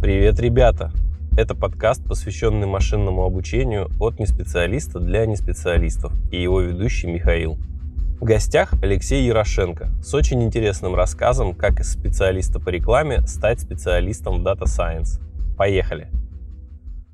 Привет, ребята! Это подкаст, посвященный машинному обучению от неспециалиста для неспециалистов и его ведущий Михаил. В гостях Алексей Ярошенко с очень интересным рассказом, как из специалиста по рекламе стать специалистом в Data Science. Поехали!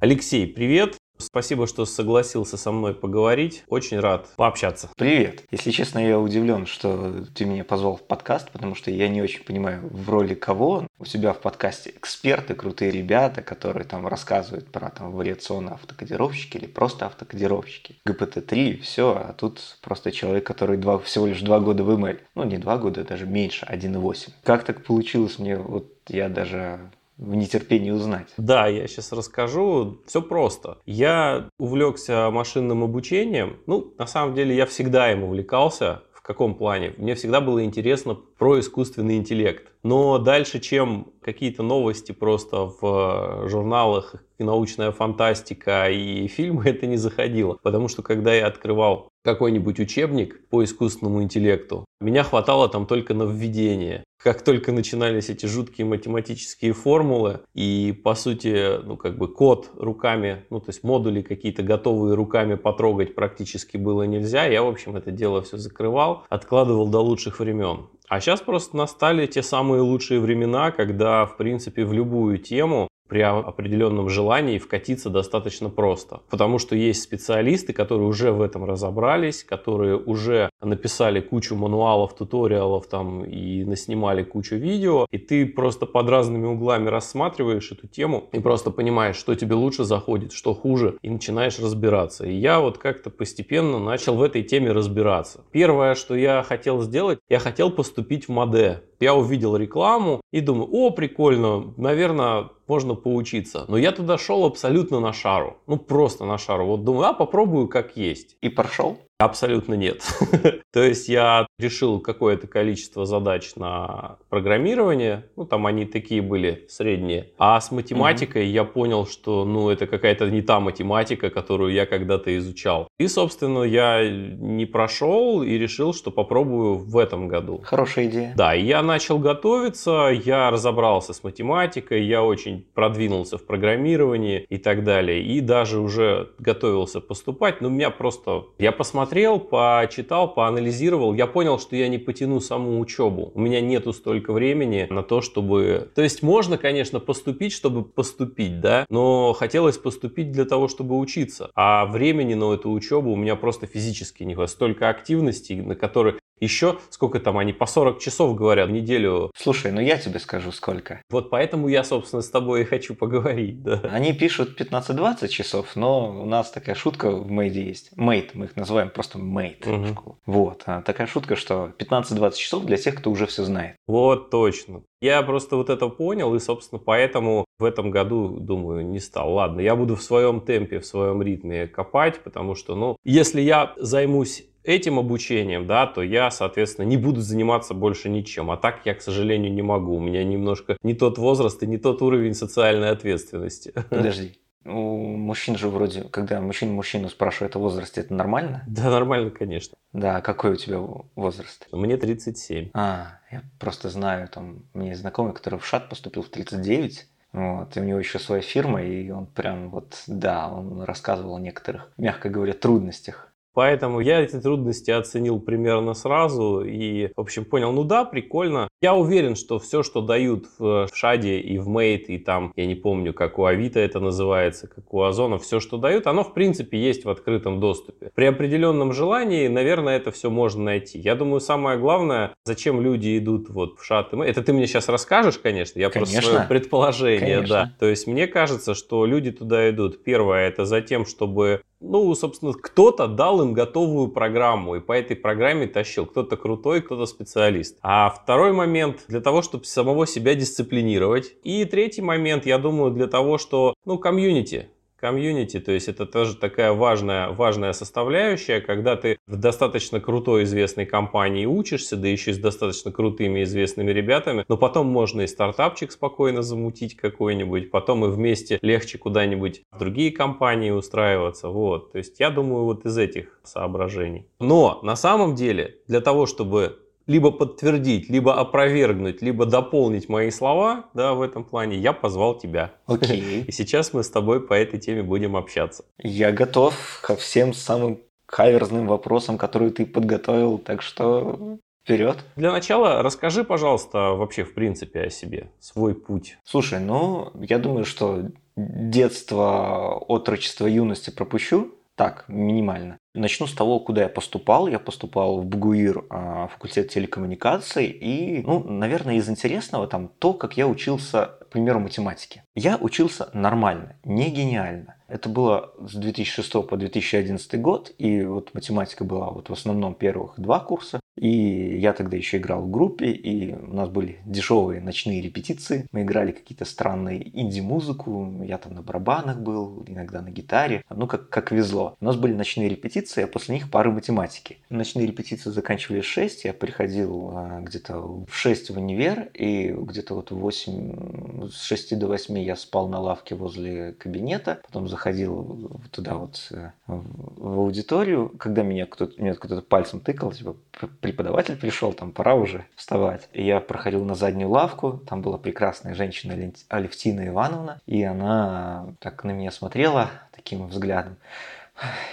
Алексей, привет! Спасибо, что согласился со мной поговорить. Очень рад пообщаться. Привет. Если честно, я удивлен, что ты меня позвал в подкаст, потому что я не очень понимаю, в роли кого у тебя в подкасте эксперты, крутые ребята, которые там рассказывают про там вариационные автокодировщики или просто автокодировщики. ГПТ-3, все, а тут просто человек, который два, всего лишь два года в ML. Ну, не два года, даже меньше, 1,8. Как так получилось мне, вот я даже в нетерпении узнать. Да, я сейчас расскажу. Все просто. Я увлекся машинным обучением. Ну, на самом деле, я всегда им увлекался. В каком плане? Мне всегда было интересно про искусственный интеллект. Но дальше, чем какие-то новости просто в журналах, научная фантастика и фильмы, это не заходило. Потому что когда я открывал какой-нибудь учебник по искусственному интеллекту, меня хватало там только на введение. Как только начинались эти жуткие математические формулы и, по сути, ну, как бы код руками, ну, то есть модули какие-то готовые руками потрогать практически было нельзя, я, в общем, это дело все закрывал, откладывал до лучших времен. А сейчас просто настали те самые лучшие времена, когда, в принципе, в любую тему при определенном желании вкатиться достаточно просто. Потому что есть специалисты, которые уже в этом разобрались, которые уже написали кучу мануалов, туториалов там и наснимали кучу видео, и ты просто под разными углами рассматриваешь эту тему и просто понимаешь, что тебе лучше заходит, что хуже, и начинаешь разбираться. И я вот как-то постепенно начал в этой теме разбираться. Первое, что я хотел сделать, я хотел поступить в МАДЭ. Я увидел рекламу и думаю, о, прикольно, наверное, можно поучиться. Но я туда шел абсолютно на шару. Ну, просто на шару. Вот думаю, а попробую как есть. И прошел? Абсолютно нет. То есть я решил какое-то количество задач на программирование, ну там они такие были средние, а с математикой я понял, что ну это какая-то не та математика, которую я когда-то изучал. И собственно я не прошел и решил, что попробую в этом году. Хорошая идея. Да, я начал готовиться, я разобрался с математикой, я очень продвинулся в программировании и так далее, и даже уже готовился поступать, но у меня просто я посмотрел посмотрел, почитал, поанализировал, я понял, что я не потяну саму учебу. У меня нету столько времени на то, чтобы... То есть можно, конечно, поступить, чтобы поступить, да, но хотелось поступить для того, чтобы учиться. А времени на эту учебу у меня просто физически не хватает. Столько активностей, на которые еще, сколько там они, по 40 часов говорят в неделю. Слушай, ну я тебе скажу сколько. Вот поэтому я, собственно, с тобой и хочу поговорить, да. Они пишут 15-20 часов, но у нас такая шутка в мейде есть. Мейт, мы их называем просто мейт. Угу. Вот, а такая шутка, что 15-20 часов для тех, кто уже все знает. Вот, точно. Я просто вот это понял, и, собственно, поэтому в этом году, думаю, не стал. Ладно, я буду в своем темпе, в своем ритме копать, потому что, ну, если я займусь этим обучением, да, то я, соответственно, не буду заниматься больше ничем. А так я, к сожалению, не могу. У меня немножко не тот возраст и не тот уровень социальной ответственности. Подожди. У мужчин же вроде, когда мужчина мужчину спрашивает о возрасте, это нормально? Да, нормально, конечно. Да, какой у тебя возраст? Мне 37. А, я просто знаю, там, мне знакомый, который в ШАТ поступил в 39, вот, и у него еще своя фирма, и он прям вот, да, он рассказывал о некоторых, мягко говоря, трудностях Поэтому я эти трудности оценил примерно сразу и, в общем, понял, ну да, прикольно. Я уверен, что все, что дают в Шаде и в Мейт, и там, я не помню, как у Авито это называется, как у Озона, все, что дают, оно, в принципе, есть в открытом доступе. При определенном желании, наверное, это все можно найти. Я думаю, самое главное, зачем люди идут вот в Шад и Мейт, это ты мне сейчас расскажешь, конечно, я конечно. просто свое предположение, конечно. да. То есть мне кажется, что люди туда идут. Первое, это за тем, чтобы ну, собственно, кто-то дал им готовую программу и по этой программе тащил. Кто-то крутой, кто-то специалист. А второй момент для того, чтобы самого себя дисциплинировать. И третий момент, я думаю, для того, что, ну, комьюнити комьюнити, то есть это тоже такая важная, важная составляющая, когда ты в достаточно крутой известной компании учишься, да еще и с достаточно крутыми известными ребятами, но потом можно и стартапчик спокойно замутить какой-нибудь, потом и вместе легче куда-нибудь в другие компании устраиваться, вот. То есть я думаю вот из этих соображений. Но на самом деле для того, чтобы либо подтвердить, либо опровергнуть, либо дополнить мои слова, да, в этом плане, я позвал тебя. Окей. И сейчас мы с тобой по этой теме будем общаться. Я готов ко всем самым каверзным вопросам, которые ты подготовил, так что вперед. Для начала расскажи, пожалуйста, вообще в принципе о себе, свой путь. Слушай, ну, я думаю, что детство, отрочество, юности пропущу. Так, минимально. Начну с того, куда я поступал. Я поступал в БГУИР, а, факультет телекоммуникаций. И, ну, наверное, из интересного там то, как я учился, к примеру, математике. Я учился нормально, не гениально. Это было с 2006 по 2011 год, и вот математика была вот в основном первых два курса. И я тогда еще играл в группе, и у нас были дешевые ночные репетиции. Мы играли какие-то странные инди-музыку, я там на барабанах был, иногда на гитаре. Ну, как, как везло. У нас были ночные репетиции, а после них пары математики. Ночные репетиции заканчивались в 6, я приходил а, где-то в 6 в универ, и где-то вот в 8, с 6 до 8 я спал на лавке возле кабинета, потом заходил туда вот э, в аудиторию, когда меня кто-то, кто-то пальцем тыкал, типа, преподаватель пришел, там пора уже вставать. И я проходил на заднюю лавку, там была прекрасная женщина Алевтина Ивановна, и она так на меня смотрела таким взглядом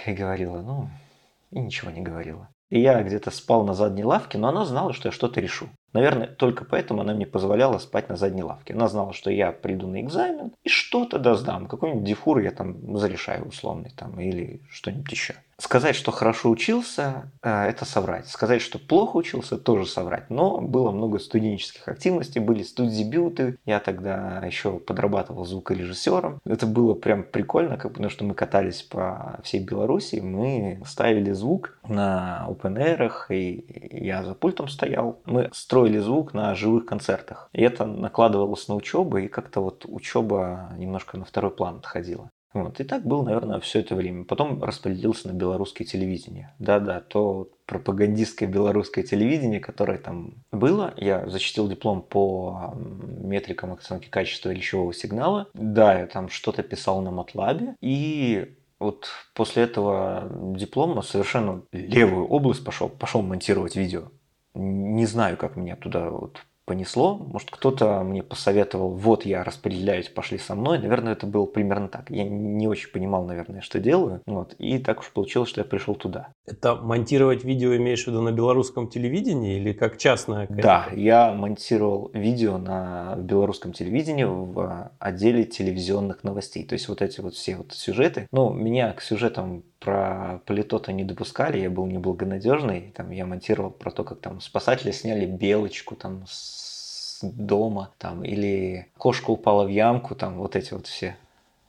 и говорила, ну, и ничего не говорила. И я где-то спал на задней лавке, но она знала, что я что-то решу. Наверное, только поэтому она мне позволяла спать на задней лавке. Она знала, что я приду на экзамен и что-то доздам. Какой-нибудь дифур я там зарешаю условный там или что-нибудь еще. Сказать, что хорошо учился, э, это соврать. Сказать, что плохо учился, тоже соврать. Но было много студенческих активностей, были студдебюты. Я тогда еще подрабатывал звукорежиссером. Это было прям прикольно, как, потому что мы катались по всей Беларуси. Мы ставили звук на open и я за пультом стоял. Мы строили звук на живых концертах. И это накладывалось на учебу, и как-то вот учеба немножко на второй план отходила. Вот. И так был, наверное, все это время. Потом распределился на белорусское телевидение. Да-да, то пропагандистское белорусское телевидение, которое там было. Я защитил диплом по метрикам оценки качества речевого сигнала. Да, я там что-то писал на MATLAB. И вот после этого диплома совершенно левую область пошел, пошел монтировать видео. Не знаю, как меня туда вот понесло. Может, кто-то мне посоветовал, вот я распределяюсь, пошли со мной. Наверное, это было примерно так. Я не очень понимал, наверное, что делаю. Вот. И так уж получилось, что я пришел туда. Это монтировать видео имеешь в виду на белорусском телевидении или как частное? Да, я монтировал видео на белорусском телевидении в отделе телевизионных новостей. То есть вот эти вот все вот сюжеты. Ну, меня к сюжетам про политота не допускали, я был неблагонадежный. Там я монтировал про то, как там спасатели сняли белочку там с дома, там, или кошка упала в ямку, там вот эти вот все.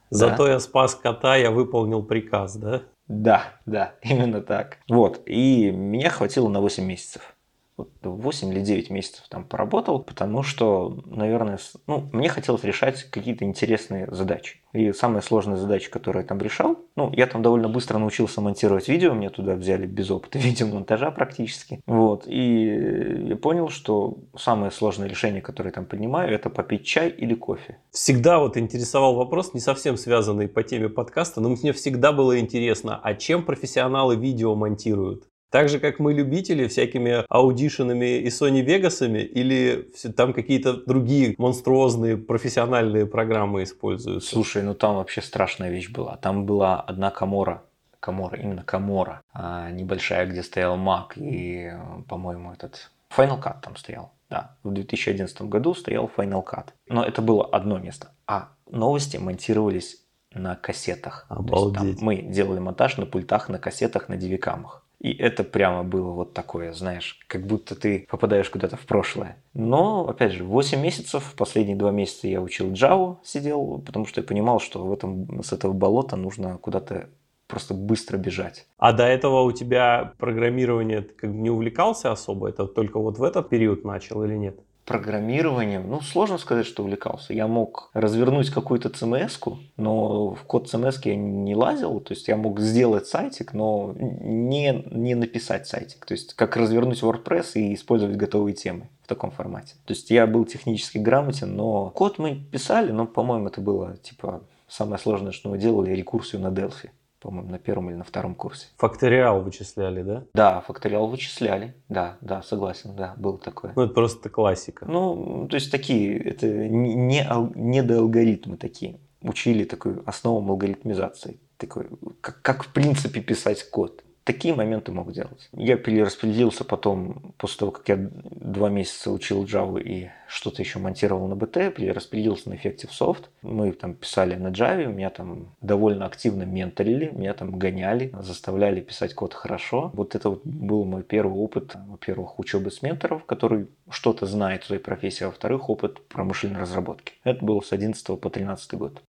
Зато да? я спас кота, я выполнил приказ, да? Да, да, именно так. Вот, и меня хватило на 8 месяцев. 8 или 9 месяцев там поработал, потому что, наверное, ну, мне хотелось решать какие-то интересные задачи. И самая сложная задача, которую я там решал, ну, я там довольно быстро научился монтировать видео, меня туда взяли без опыта видеомонтажа практически. Вот, и я понял, что самое сложное решение, которое я там принимаю, это попить чай или кофе. Всегда вот интересовал вопрос, не совсем связанный по теме подкаста, но мне всегда было интересно, а чем профессионалы видео монтируют? Так же, как мы любители всякими аудишенами и Sony Vegas, или там какие-то другие монструозные профессиональные программы используются? Слушай, ну там вообще страшная вещь была. Там была одна камора, камора, именно камора, а, небольшая, где стоял Mac и, по-моему, этот Final Cut там стоял. Да, в 2011 году стоял Final Cut. Но это было одно место. А новости монтировались на кассетах. Обалдеть. Там мы делали монтаж на пультах, на кассетах, на дивикамах. И это прямо было вот такое, знаешь, как будто ты попадаешь куда-то в прошлое. Но, опять же, 8 месяцев, последние 2 месяца я учил Java, сидел, потому что я понимал, что в этом, с этого болота нужно куда-то просто быстро бежать. А до этого у тебя программирование как бы не увлекался особо? Это только вот в этот период начал или нет? Программированием, ну, сложно сказать, что увлекался. Я мог развернуть какую-то cms но в код CMS я не лазил, то есть я мог сделать сайтик, но не, не написать сайтик. То есть как развернуть WordPress и использовать готовые темы в таком формате. То есть я был технически грамотен, но код мы писали, но, по-моему, это было, типа, самое сложное, что мы делали, рекурсию на Delphi по-моему, на первом или на втором курсе. Факториал вычисляли, да? Да, факториал вычисляли. Да, да, согласен, да, было такое. Ну, это просто классика. Ну, то есть такие, это не, не до алгоритмы такие. Учили такую основу алгоритмизации. Такой, как, как в принципе писать код. Такие моменты мог делать. Я перераспределился потом, после того, как я два месяца учил Java и что-то еще монтировал на BT, перераспределился на Effective Soft. Мы там писали на Java, меня там довольно активно менторили, меня там гоняли, заставляли писать код хорошо. Вот это вот был мой первый опыт, во-первых, учебы с менторов, который что-то знает в своей профессии, а во-вторых, опыт промышленной разработки. Это было с 11 по 13 год.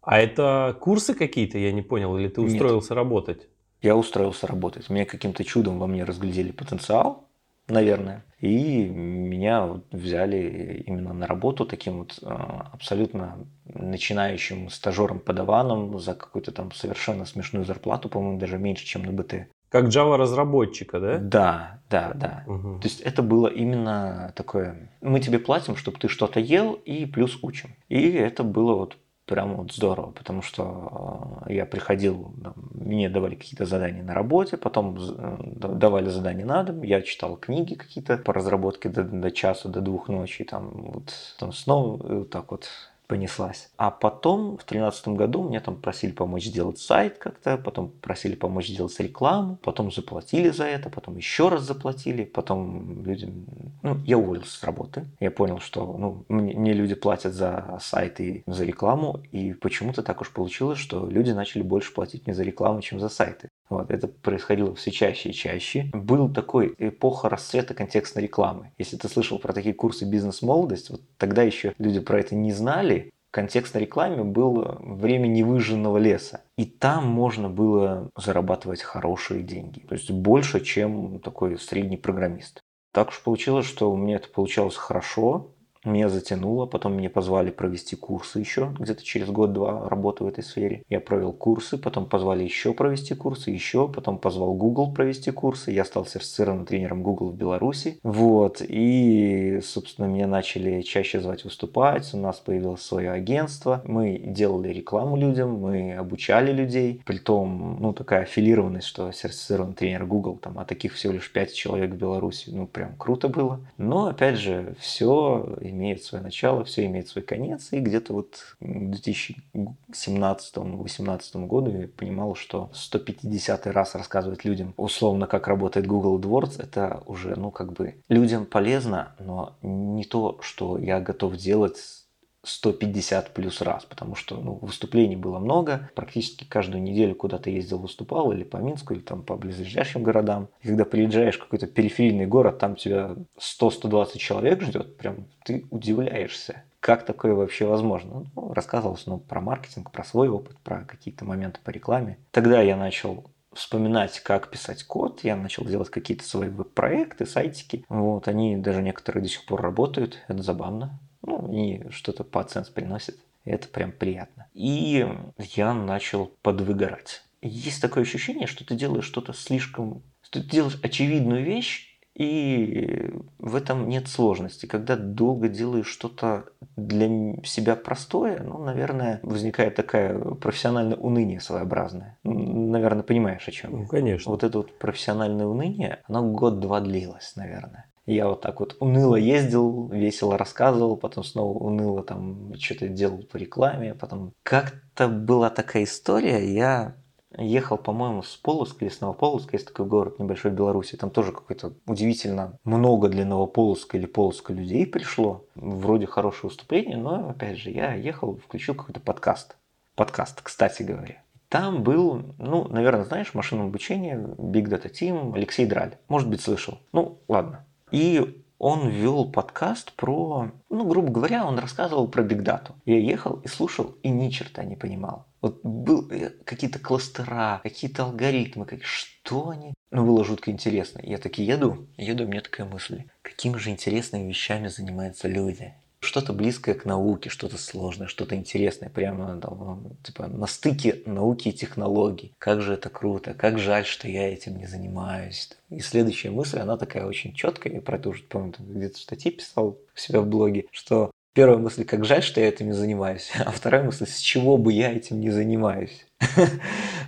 А это курсы какие-то, я не понял, или ты устроился Нет. работать? Я устроился работать. Меня каким-то чудом во мне разглядели потенциал, наверное, и меня взяли именно на работу таким вот а, абсолютно начинающим стажером-подаваном за какую-то там совершенно смешную зарплату, по-моему, даже меньше, чем на БТ. Как Java разработчика, да? Да, да, да. Угу. То есть это было именно такое, мы тебе платим, чтобы ты что-то ел и плюс учим. И это было вот прям вот здорово, потому что э, я приходил, мне давали какие-то задания на работе, потом э, давали задания на дом, я читал книги какие-то по разработке до, до часа, до двух ночи, там вот там снова вот так вот понеслась. А потом в 2013 году мне там просили помочь сделать сайт как-то, потом просили помочь сделать рекламу, потом заплатили за это, потом еще раз заплатили, потом людям... Ну, я уволился с работы. Я понял, что ну, мне, мне люди платят за сайт и за рекламу, и почему-то так уж получилось, что люди начали больше платить мне за рекламу, чем за сайты. Вот, это происходило все чаще и чаще. Был такой эпоха расцвета контекстной рекламы. Если ты слышал про такие курсы бизнес-молодость, вот тогда еще люди про это не знали. Контекст на рекламе был время невыжженного леса. И там можно было зарабатывать хорошие деньги. То есть больше, чем такой средний программист. Так уж получилось, что у меня это получалось хорошо меня затянуло, потом меня позвали провести курсы еще, где-то через год-два работы в этой сфере. Я провел курсы, потом позвали еще провести курсы, еще, потом позвал Google провести курсы. Я стал сертифицированным тренером Google в Беларуси. Вот, и, собственно, меня начали чаще звать выступать, у нас появилось свое агентство, мы делали рекламу людям, мы обучали людей, при том, ну, такая аффилированность, что сертифицированный тренер Google, там, а таких всего лишь 5 человек в Беларуси, ну, прям круто было. Но, опять же, все имеет свое начало, все имеет свой конец. И где-то вот к 2017-2018 году я понимал, что 150 раз рассказывать людям условно, как работает Google AdWords, это уже, ну, как бы людям полезно, но не то, что я готов делать 150 плюс раз, потому что ну, выступлений было много. Практически каждую неделю куда-то ездил, выступал, или по Минску, или там по близлежащим городам. И когда приезжаешь в какой-то периферийный город, там тебя 100-120 человек ждет, прям ты удивляешься. Как такое вообще возможно? Ну, рассказывалось ну, про маркетинг, про свой опыт, про какие-то моменты по рекламе. Тогда я начал вспоминать, как писать код. Я начал делать какие-то свои веб-проекты, сайтики. Вот, они даже некоторые до сих пор работают. Это забавно. Ну, и что-то по оценке приносит. И это прям приятно. И я начал подвыгорать. Есть такое ощущение, что ты делаешь что-то слишком... Что ты делаешь очевидную вещь, и в этом нет сложности. Когда долго делаешь что-то для себя простое, ну, наверное, возникает такая профессиональное уныние своеобразное. Наверное, понимаешь, о чем Ну, конечно. Вот это вот профессиональное уныние, оно год-два длилось, наверное. Я вот так вот уныло ездил, весело рассказывал, потом снова уныло там что-то делал по рекламе, потом как-то была такая история, я ехал, по-моему, с Полоска или с Новополоска, есть такой город небольшой в Беларуси, там тоже какой-то удивительно много для Новополоска или Полоска людей пришло, вроде хорошее выступление, но, опять же, я ехал, включил какой-то подкаст, подкаст, кстати говоря. Там был, ну, наверное, знаешь, машинное обучение, Big Data Team, Алексей Драль. Может быть, слышал. Ну, ладно. И он вел подкаст про, ну, грубо говоря, он рассказывал про бигдату. Я ехал и слушал, и ни черта не понимал. Вот был э, какие-то кластера, какие-то алгоритмы, как, что они? Ну, было жутко интересно. Я таки еду, еду, у меня такая мысль. Какими же интересными вещами занимаются люди? Что-то близкое к науке, что-то сложное, что-то интересное, прямо там, типа на стыке науки и технологий. Как же это круто, как жаль, что я этим не занимаюсь. И следующая мысль, она такая очень четкая, я про это уже, помню, где-то в статье писал у себя в блоге, что Первая мысль, как жаль, что я этим не занимаюсь. А вторая мысль, с чего бы я этим не занимаюсь.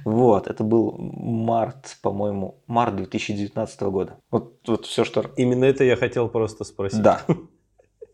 Вот, это был март, по-моему, март 2019 года. Вот, вот все, что... Именно это я хотел просто спросить. Да.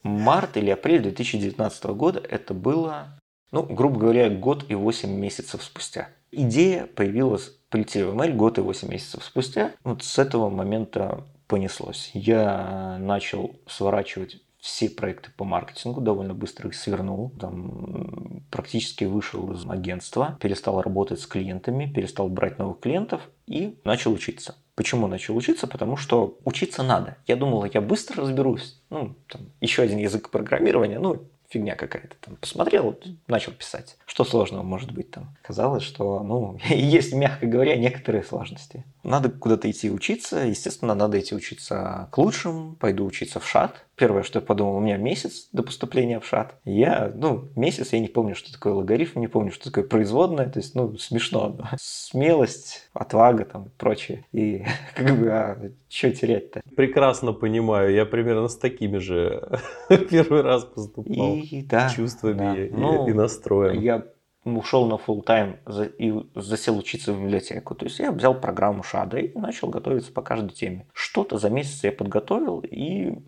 Март или апрель 2019 года это было, ну, грубо говоря, год и 8 месяцев спустя. Идея появилась, полетели в ML год и 8 месяцев спустя. Вот с этого момента понеслось. Я начал сворачивать все проекты по маркетингу, довольно быстро их свернул, там практически вышел из агентства, перестал работать с клиентами, перестал брать новых клиентов и начал учиться. Почему начал учиться? Потому что учиться надо. Я думал, я быстро разберусь. Ну, там, еще один язык программирования, ну, фигня какая-то. Там посмотрел, начал писать. Что сложного может быть там? Казалось, что, ну, есть, мягко говоря, некоторые сложности. Надо куда-то идти учиться. Естественно, надо идти учиться к лучшим. Пойду учиться в ШАТ. Первое, что я подумал, у меня месяц до поступления в ШАТ. Я, ну, месяц, я не помню, что такое логарифм, не помню, что такое производное. То есть, ну, смешно. Смелость, отвага там прочее. И как бы, а что терять-то? Прекрасно понимаю. Я примерно с такими же первый раз поступал. И да. Чувствами да. и, Ну, и настроем. Я ушел на full тайм и засел учиться в библиотеку. То есть я взял программу Шада и начал готовиться по каждой теме. Что-то за месяц я подготовил и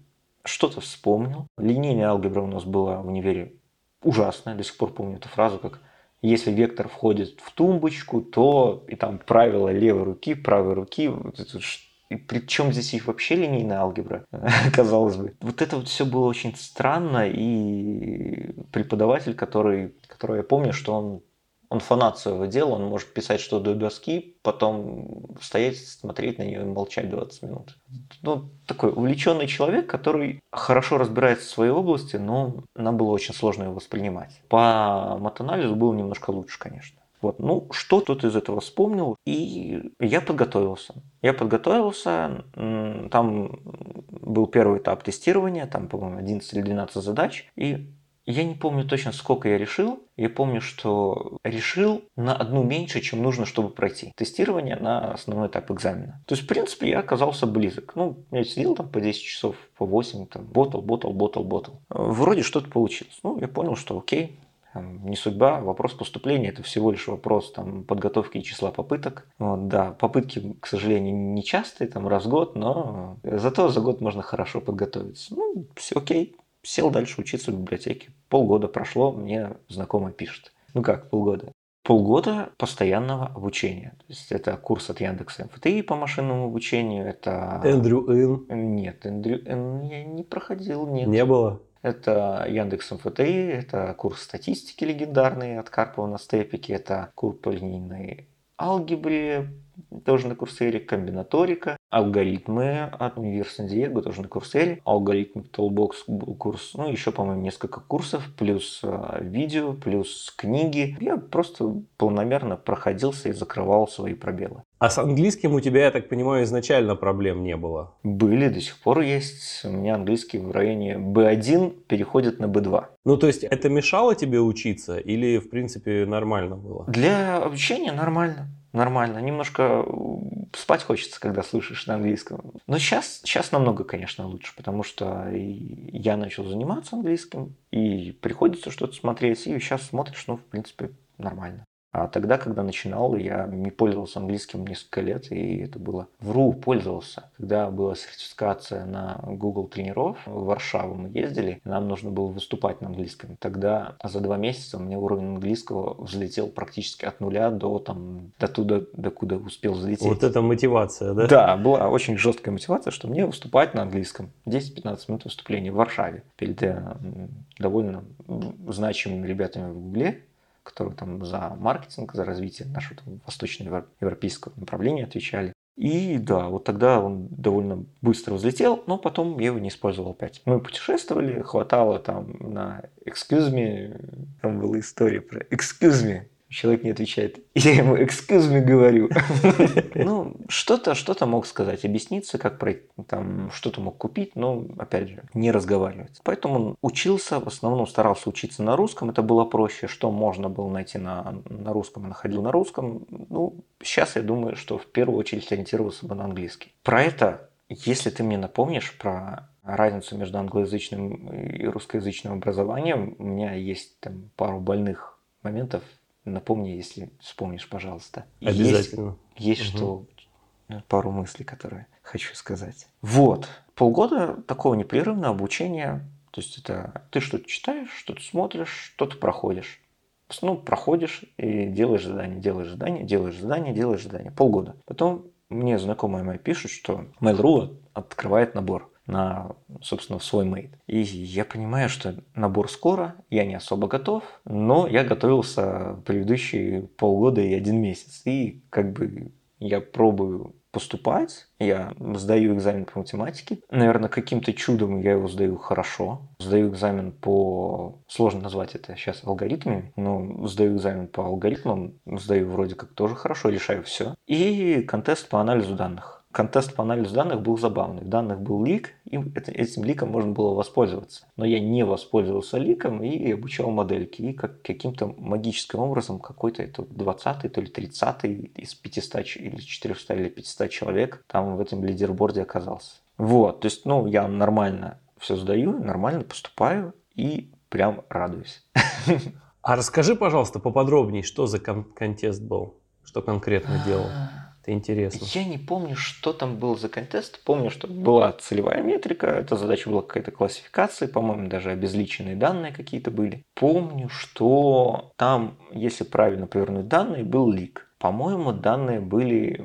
что-то вспомнил. Линейная алгебра у нас была в универе ужасная. До сих пор помню эту фразу, как если вектор входит в тумбочку, то и там правило левой руки, правой руки. И при чем здесь их вообще линейная алгебра, казалось бы. Вот это вот все было очень странно, и преподаватель, который, который я помню, что он, он фанат своего дела, он может писать что до доски, потом стоять, смотреть на нее и молчать 20 минут. Ну, такой увлеченный человек, который хорошо разбирается в своей области, но нам было очень сложно его воспринимать. По матанализу было немножко лучше, конечно. Вот, ну, что тут из этого вспомнил, и я подготовился. Я подготовился, там был первый этап тестирования, там, по-моему, 11 или 12 задач, и я не помню точно, сколько я решил. Я помню, что решил на одну меньше, чем нужно, чтобы пройти тестирование на основной этап экзамена. То есть, в принципе, я оказался близок. Ну, я сидел там по 10 часов, по 8, там, ботал, ботал, ботал, ботал. Вроде что-то получилось. Ну, я понял, что окей, не судьба, вопрос поступления, это всего лишь вопрос там, подготовки и числа попыток. Вот, да, попытки, к сожалению, не частые, там раз в год, но зато за год можно хорошо подготовиться. Ну, все окей, сел дальше учиться в библиотеке. Полгода прошло, мне знакомый пишет. Ну как полгода? Полгода постоянного обучения. То есть это курс от Яндекса МФТИ по машинному обучению, это... Эндрю Ин Нет, Эндрю... Эн я не проходил, нет. не было? Это Яндекс МФТИ, это курс статистики легендарный от Карпова на степике, это курс по линейной алгебре, тоже на Курсере, комбинаторика, алгоритмы от Универ Сан-Диего, тоже на Курсере, Toolbox был курс, ну еще, по-моему, несколько курсов, плюс э, видео, плюс книги. Я просто полномерно проходился и закрывал свои пробелы. А с английским у тебя, я так понимаю, изначально проблем не было? Были, до сих пор есть. У меня английский в районе B1 переходит на B2. Ну, то есть это мешало тебе учиться или, в принципе, нормально было? Для обучения нормально. Нормально. Немножко спать хочется, когда слушаешь на английском. Но сейчас, сейчас намного, конечно, лучше, потому что я начал заниматься английским, и приходится что-то смотреть, и сейчас смотришь, ну, в принципе, нормально. А тогда, когда начинал, я не пользовался английским несколько лет, и это было... Вру, пользовался. Когда была сертификация на Google тренеров, в Варшаву мы ездили, нам нужно было выступать на английском. Тогда за два месяца у меня уровень английского взлетел практически от нуля до, там, до туда, до куда успел взлететь. Вот это мотивация, да? Да, была очень жесткая мотивация, что мне выступать на английском. 10-15 минут выступления в Варшаве перед э, довольно значимыми ребятами в Гугле которые там за маркетинг, за развитие нашего там, восточноевропейского направления отвечали. И да, вот тогда он довольно быстро взлетел, но потом я его не использовал опять. Мы путешествовали, хватало там на excuse me, там была история про excuse me, Человек не отвечает. Я ему excuse me говорю. Ну, что-то, что-то мог сказать, объясниться, как там, что-то мог купить, но, опять же, не разговаривать. Поэтому он учился, в основном старался учиться на русском, это было проще, что можно было найти на, на русском, и находил на русском. Ну, сейчас я думаю, что в первую очередь ориентировался бы на английский. Про это, если ты мне напомнишь про разницу между англоязычным и русскоязычным образованием. У меня есть там пару больных моментов. Напомни, если вспомнишь, пожалуйста. Обязательно. Есть, есть угу. что пару мыслей, которые хочу сказать. Вот. Полгода такого непрерывного обучения. То есть это ты что-то читаешь, что-то смотришь, что-то проходишь. Ну, проходишь и делаешь задание, делаешь задание, делаешь задание, делаешь задание. Полгода. Потом мне знакомые мои пишут, что Mail.ru открывает набор на, собственно, свой мейд. И я понимаю, что набор скоро, я не особо готов, но я готовился предыдущие полгода и один месяц. И как бы я пробую поступать, я сдаю экзамен по математике. Наверное, каким-то чудом я его сдаю хорошо. Сдаю экзамен по... Сложно назвать это сейчас алгоритмами, но сдаю экзамен по алгоритмам, сдаю вроде как тоже хорошо, решаю все. И контест по анализу данных контест по анализу данных был забавный. В данных был лик, и этим ликом можно было воспользоваться. Но я не воспользовался ликом и обучал модельки. И как, каким-то магическим образом какой-то это 20 то ли 30 из 500 или 400 или 500 человек там в этом лидерборде оказался. Вот, то есть, ну, я нормально все сдаю, нормально поступаю и прям радуюсь. А расскажи, пожалуйста, поподробнее, что за кон- контест был, что конкретно делал. Это интересно. Я не помню, что там был за контест. Помню, что была целевая метрика. Эта задача была какая-то классификация. По-моему, даже обезличенные данные какие-то были. Помню, что там, если правильно повернуть данные, был лик. По-моему, данные были...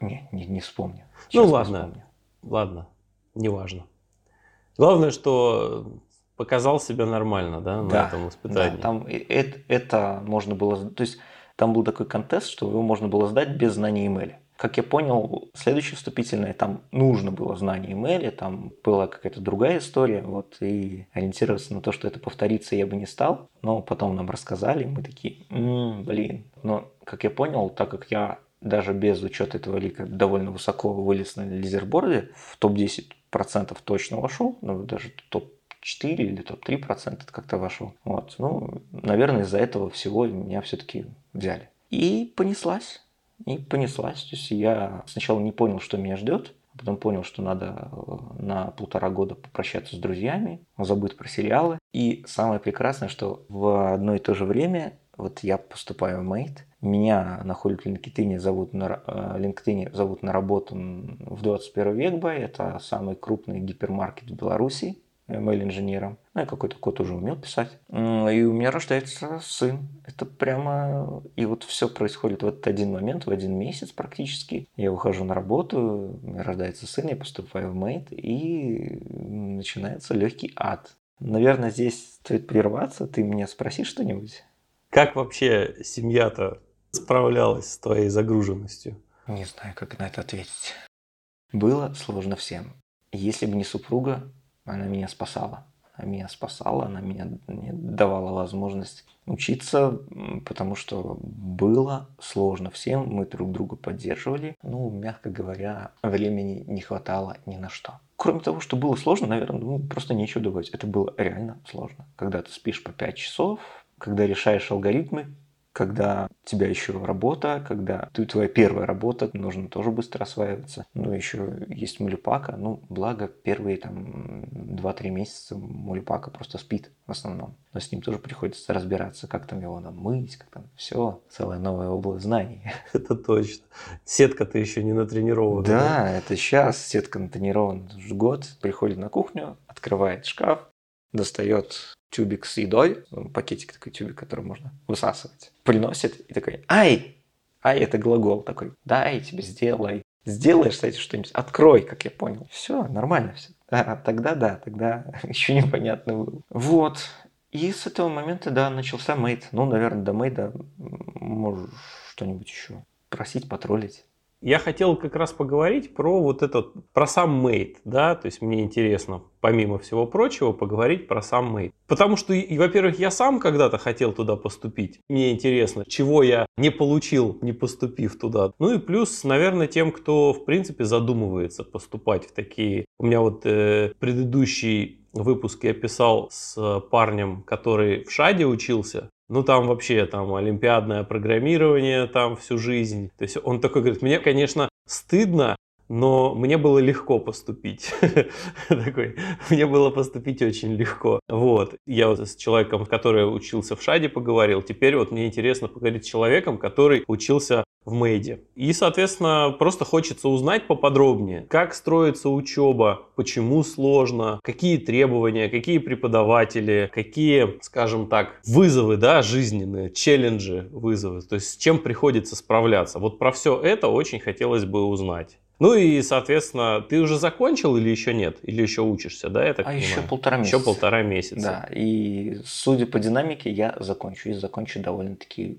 Не, не, не вспомню. Сейчас ну ладно, вспомню. ладно, неважно. Главное, что показал себя нормально, да, на да, этом испытании. Да, там это, это можно было... То есть там был такой контест, что его можно было сдать без знания email. Как я понял, следующее вступительное, там нужно было знание email, там была какая-то другая история, вот, и ориентироваться на то, что это повторится, я бы не стал, но потом нам рассказали, мы такие, м-м, блин. Но, как я понял, так как я даже без учета этого лика довольно высоко вылез на лизерборде, в топ-10% точно вошел, ну, даже топ 4 или топ-3 процента как-то вошел. Вот. Ну, наверное, из-за этого всего меня все-таки взяли. И понеслась. И понеслась. То есть я сначала не понял, что меня ждет. А потом понял, что надо э, на полтора года попрощаться с друзьями, забыть про сериалы. И самое прекрасное, что в одно и то же время вот я поступаю в Мейт, меня находят в LinkedIn, зовут на, э, LinkedIn зовут на работу в 21 век это самый крупный гипермаркет в Беларуси, ML-инженером. Ну, я какой-то код уже умел писать. И у меня рождается сын. Это прямо... И вот все происходит в этот один момент, в один месяц практически. Я выхожу на работу, у меня рождается сын, я поступаю в мейт, и начинается легкий ад. Наверное, здесь стоит прерваться. Ты меня спроси что-нибудь? Как вообще семья-то справлялась с твоей загруженностью? Не знаю, как на это ответить. Было сложно всем. Если бы не супруга, она меня спасала. Она меня спасала, она меня, мне давала возможность учиться, потому что было сложно всем, мы друг друга поддерживали. Ну, мягко говоря, времени не хватало ни на что. Кроме того, что было сложно, наверное, ну, просто нечего добавить. Это было реально сложно. Когда ты спишь по 5 часов, когда решаешь алгоритмы, когда тебя еще работа, когда ты, твоя первая работа, нужно тоже быстро осваиваться. Ну, еще есть мулипака, ну, благо первые там 2-3 месяца мулипака просто спит в основном. Но с ним тоже приходится разбираться, как там его там мыть, как там все, целая новая область знаний. Это точно. Сетка-то еще не натренирована. Да, да, это сейчас сетка натренирована. Год приходит на кухню, открывает шкаф, достает тюбик с едой, пакетик такой тюбик, который можно высасывать, приносит и такой, ай, ай, это глагол такой, дай тебе, сделай. Сделаешь, кстати, что-нибудь, открой, как я понял. Все, нормально все. А, тогда да, тогда еще непонятно было. Вот. И с этого момента, да, начался мейд. Ну, наверное, до мейда можешь что-нибудь еще просить, потроллить. Я хотел как раз поговорить про вот этот, про сам мейт, да, то есть мне интересно, помимо всего прочего, поговорить про сам мейт. Потому что, и, во-первых, я сам когда-то хотел туда поступить. Мне интересно, чего я не получил, не поступив туда. Ну и плюс, наверное, тем, кто, в принципе, задумывается поступать в такие... У меня вот э, предыдущий выпуск я писал с парнем, который в ШАДе учился. Ну, там вообще там олимпиадное программирование там всю жизнь. То есть он такой говорит, мне, конечно, стыдно но мне было легко поступить. Такой, мне было поступить очень легко. Вот. Я вот с человеком, который учился в ШАДе, поговорил. Теперь вот мне интересно поговорить с человеком, который учился в Мейде. И, соответственно, просто хочется узнать поподробнее, как строится учеба, почему сложно, какие требования, какие преподаватели, какие, скажем так, вызовы, да, жизненные, челленджи, вызовы, то есть с чем приходится справляться. Вот про все это очень хотелось бы узнать. Ну и, соответственно, ты уже закончил или еще нет? Или еще учишься, да, так а понимаю? еще полтора месяца. Еще полтора месяца. Да, и судя по динамике, я закончу. И закончу довольно-таки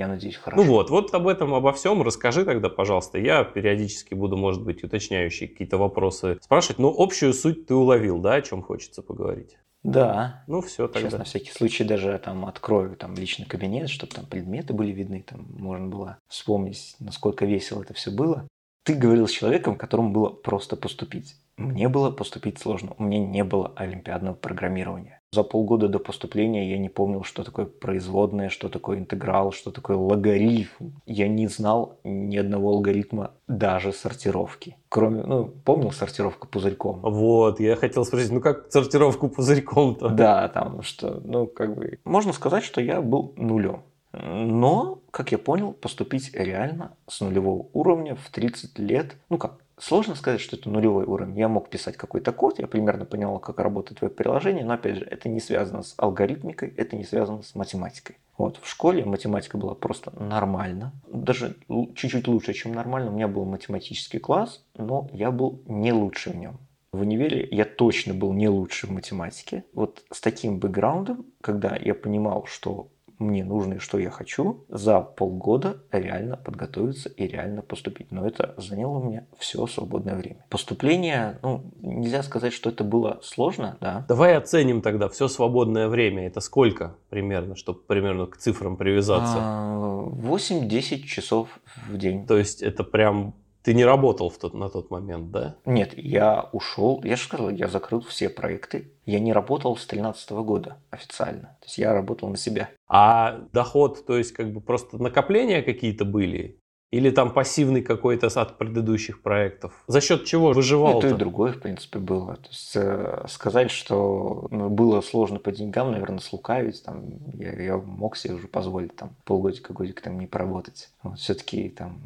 я надеюсь, хорошо. Ну вот, вот об этом, обо всем расскажи тогда, пожалуйста. Я периодически буду, может быть, уточняющие какие-то вопросы спрашивать, но общую суть ты уловил, да, о чем хочется поговорить? Да. Ну все тогда. Сейчас на всякий случай даже там открою там личный кабинет, чтобы там предметы были видны, там можно было вспомнить, насколько весело это все было. Ты говорил с человеком, которому было просто поступить. Мне было поступить сложно. У меня не было олимпиадного программирования. За полгода до поступления я не помнил, что такое производное, что такое интеграл, что такое логарифм. Я не знал ни одного алгоритма даже сортировки. Кроме, ну, помнил сортировку пузырьком? Вот, я хотел спросить, ну как сортировку пузырьком-то? Да, там что, ну как бы... Можно сказать, что я был нулем. Но, как я понял, поступить реально с нулевого уровня в 30 лет, ну как, Сложно сказать, что это нулевой уровень. Я мог писать какой-то код, я примерно понял, как работает веб-приложение, но опять же, это не связано с алгоритмикой, это не связано с математикой. Вот, в школе математика была просто нормально, даже чуть-чуть лучше, чем нормально. У меня был математический класс, но я был не лучше в нем. В универе я точно был не лучше в математике. Вот с таким бэкграундом, когда я понимал, что мне нужно и что я хочу, за полгода реально подготовиться и реально поступить. Но это заняло у меня все свободное время. Поступление, ну, нельзя сказать, что это было сложно, да. Давай оценим тогда все свободное время. Это сколько примерно, чтобы примерно к цифрам привязаться? 8-10 а, часов в день. То есть это прям ты не работал в тот, на тот момент, да? Нет, я ушел. Я же сказал, я закрыл все проекты. Я не работал с 2013 года официально. То есть я работал на себя. А доход, то есть как бы просто накопления какие-то были? Или там пассивный какой-то от предыдущих проектов? За счет чего выживал? Ну, то и другое, в принципе, было. То есть э, сказать, что ну, было сложно по деньгам, наверное, слукавить. Там, я, я мог себе уже позволить там полгодика-годика там не поработать. Вот, все-таки там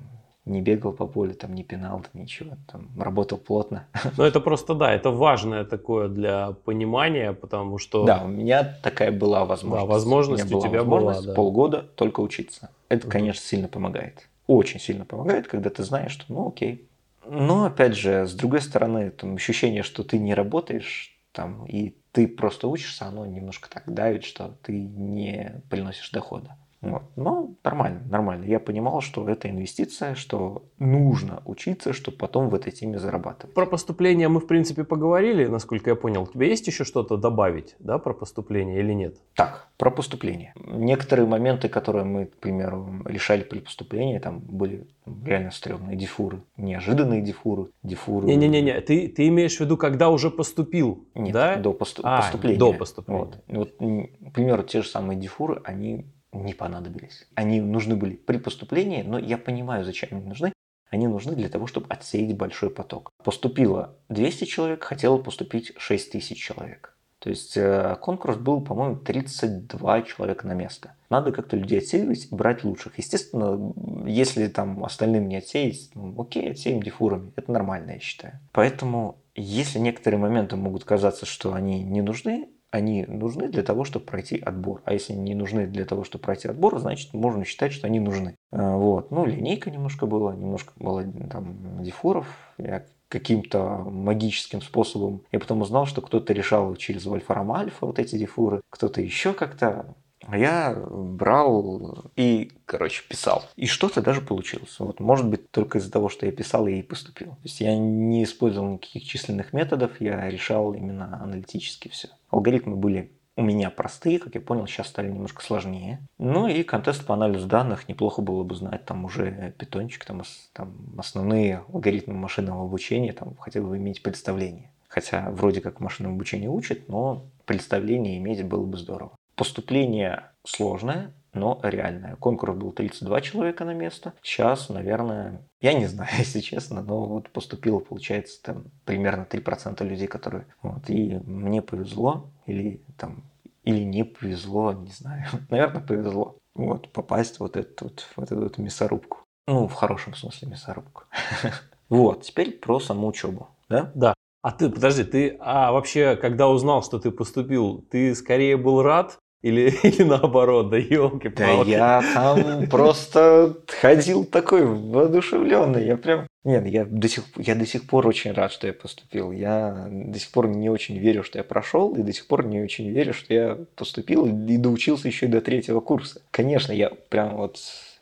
не бегал по полю, там не пинал, там ничего, там работал плотно. Ну это просто да, это важное такое для понимания, потому что... Да, у меня такая была возможность. Да, возможность у, у тебя была, да. полгода только учиться. Это, конечно, сильно помогает. Очень сильно помогает, когда ты знаешь, что ну окей. Но опять же, с другой стороны, там ощущение, что ты не работаешь, там, и ты просто учишься, оно немножко так давит, что ты не приносишь дохода. Вот. Но нормально, нормально. Я понимал, что это инвестиция, что нужно учиться, чтобы потом в этой теме зарабатывать. Про поступление мы, в принципе, поговорили, насколько я понял. У тебя есть еще что-то добавить да, про поступление или нет? Так, про поступление. Некоторые моменты, которые мы, к примеру, решали при поступлении, там были реально стрёмные дифуры, неожиданные дифуры, дифуры. Не-не-не, ты, ты имеешь в виду, когда уже поступил, Нет, да? до посту- а, поступления. До поступления. Вот. вот, к примеру, те же самые дифуры, они не понадобились. Они нужны были при поступлении, но я понимаю, зачем они нужны. Они нужны для того, чтобы отсеять большой поток. Поступило 200 человек, хотело поступить 6 тысяч человек. То есть э, конкурс был, по-моему, 32 человека на место. Надо как-то людей отсеивать и брать лучших. Естественно, если там остальным не отсеять, ну, окей, отсеем дифурами. Это нормально, я считаю. Поэтому, если некоторые моменты могут казаться, что они не нужны, они нужны для того, чтобы пройти отбор. А если не нужны для того, чтобы пройти отбор, значит, можно считать, что они нужны. А, вот. Ну, линейка немножко была, немножко было там дифуров. Я каким-то магическим способом. Я потом узнал, что кто-то решал через вольфрам альфа вот эти дифуры, кто-то еще как-то. А я брал и, короче, писал. И что-то даже получилось. Вот, может быть, только из-за того, что я писал, я и поступил. То есть я не использовал никаких численных методов, я решал именно аналитически все. Алгоритмы были у меня простые, как я понял, сейчас стали немножко сложнее. Ну и контест по анализу данных неплохо было бы знать, там уже питончик, там, там основные алгоритмы машинного обучения, там хотя бы иметь представление. Хотя вроде как машинное обучение учит, но представление иметь было бы здорово. Поступление сложное, но реальная. Конкурс был 32 человека на место. Сейчас, наверное, я не знаю, если честно, но вот поступило, получается, там примерно 3% людей, которые... Вот, и мне повезло, или там или не повезло, не знаю. Наверное, повезло. Вот, попасть вот эту вот, вот эту вот мясорубку. Ну, в хорошем смысле мясорубку. Вот, теперь про саму учебу, да? Да. А ты, подожди, ты, а вообще, когда узнал, что ты поступил, ты скорее был рад или, или наоборот, да елки Да я там просто ходил такой воодушевленный. Я прям... Нет, я до, сих, я до сих пор очень рад, что я поступил. Я до сих пор не очень верю, что я прошел, и до сих пор не очень верю, что я поступил и доучился еще и до третьего курса. Конечно, я прям вот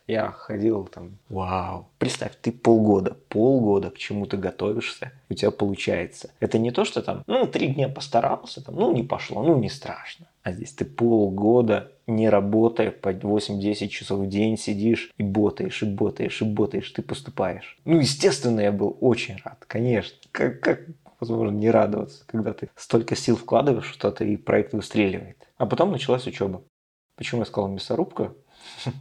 я ходил там, вау. Представь, ты полгода, полгода к чему-то готовишься, у тебя получается. Это не то, что там, ну, три дня постарался, там, ну, не пошло, ну, не страшно. А здесь ты полгода не работая по 8-10 часов в день сидишь и ботаешь, и ботаешь, и ботаешь, ты поступаешь. Ну, естественно, я был очень рад, конечно. Как, как возможно, не радоваться, когда ты столько сил вкладываешь в что-то и проект выстреливает. А потом началась учеба. Почему я сказал мясорубка?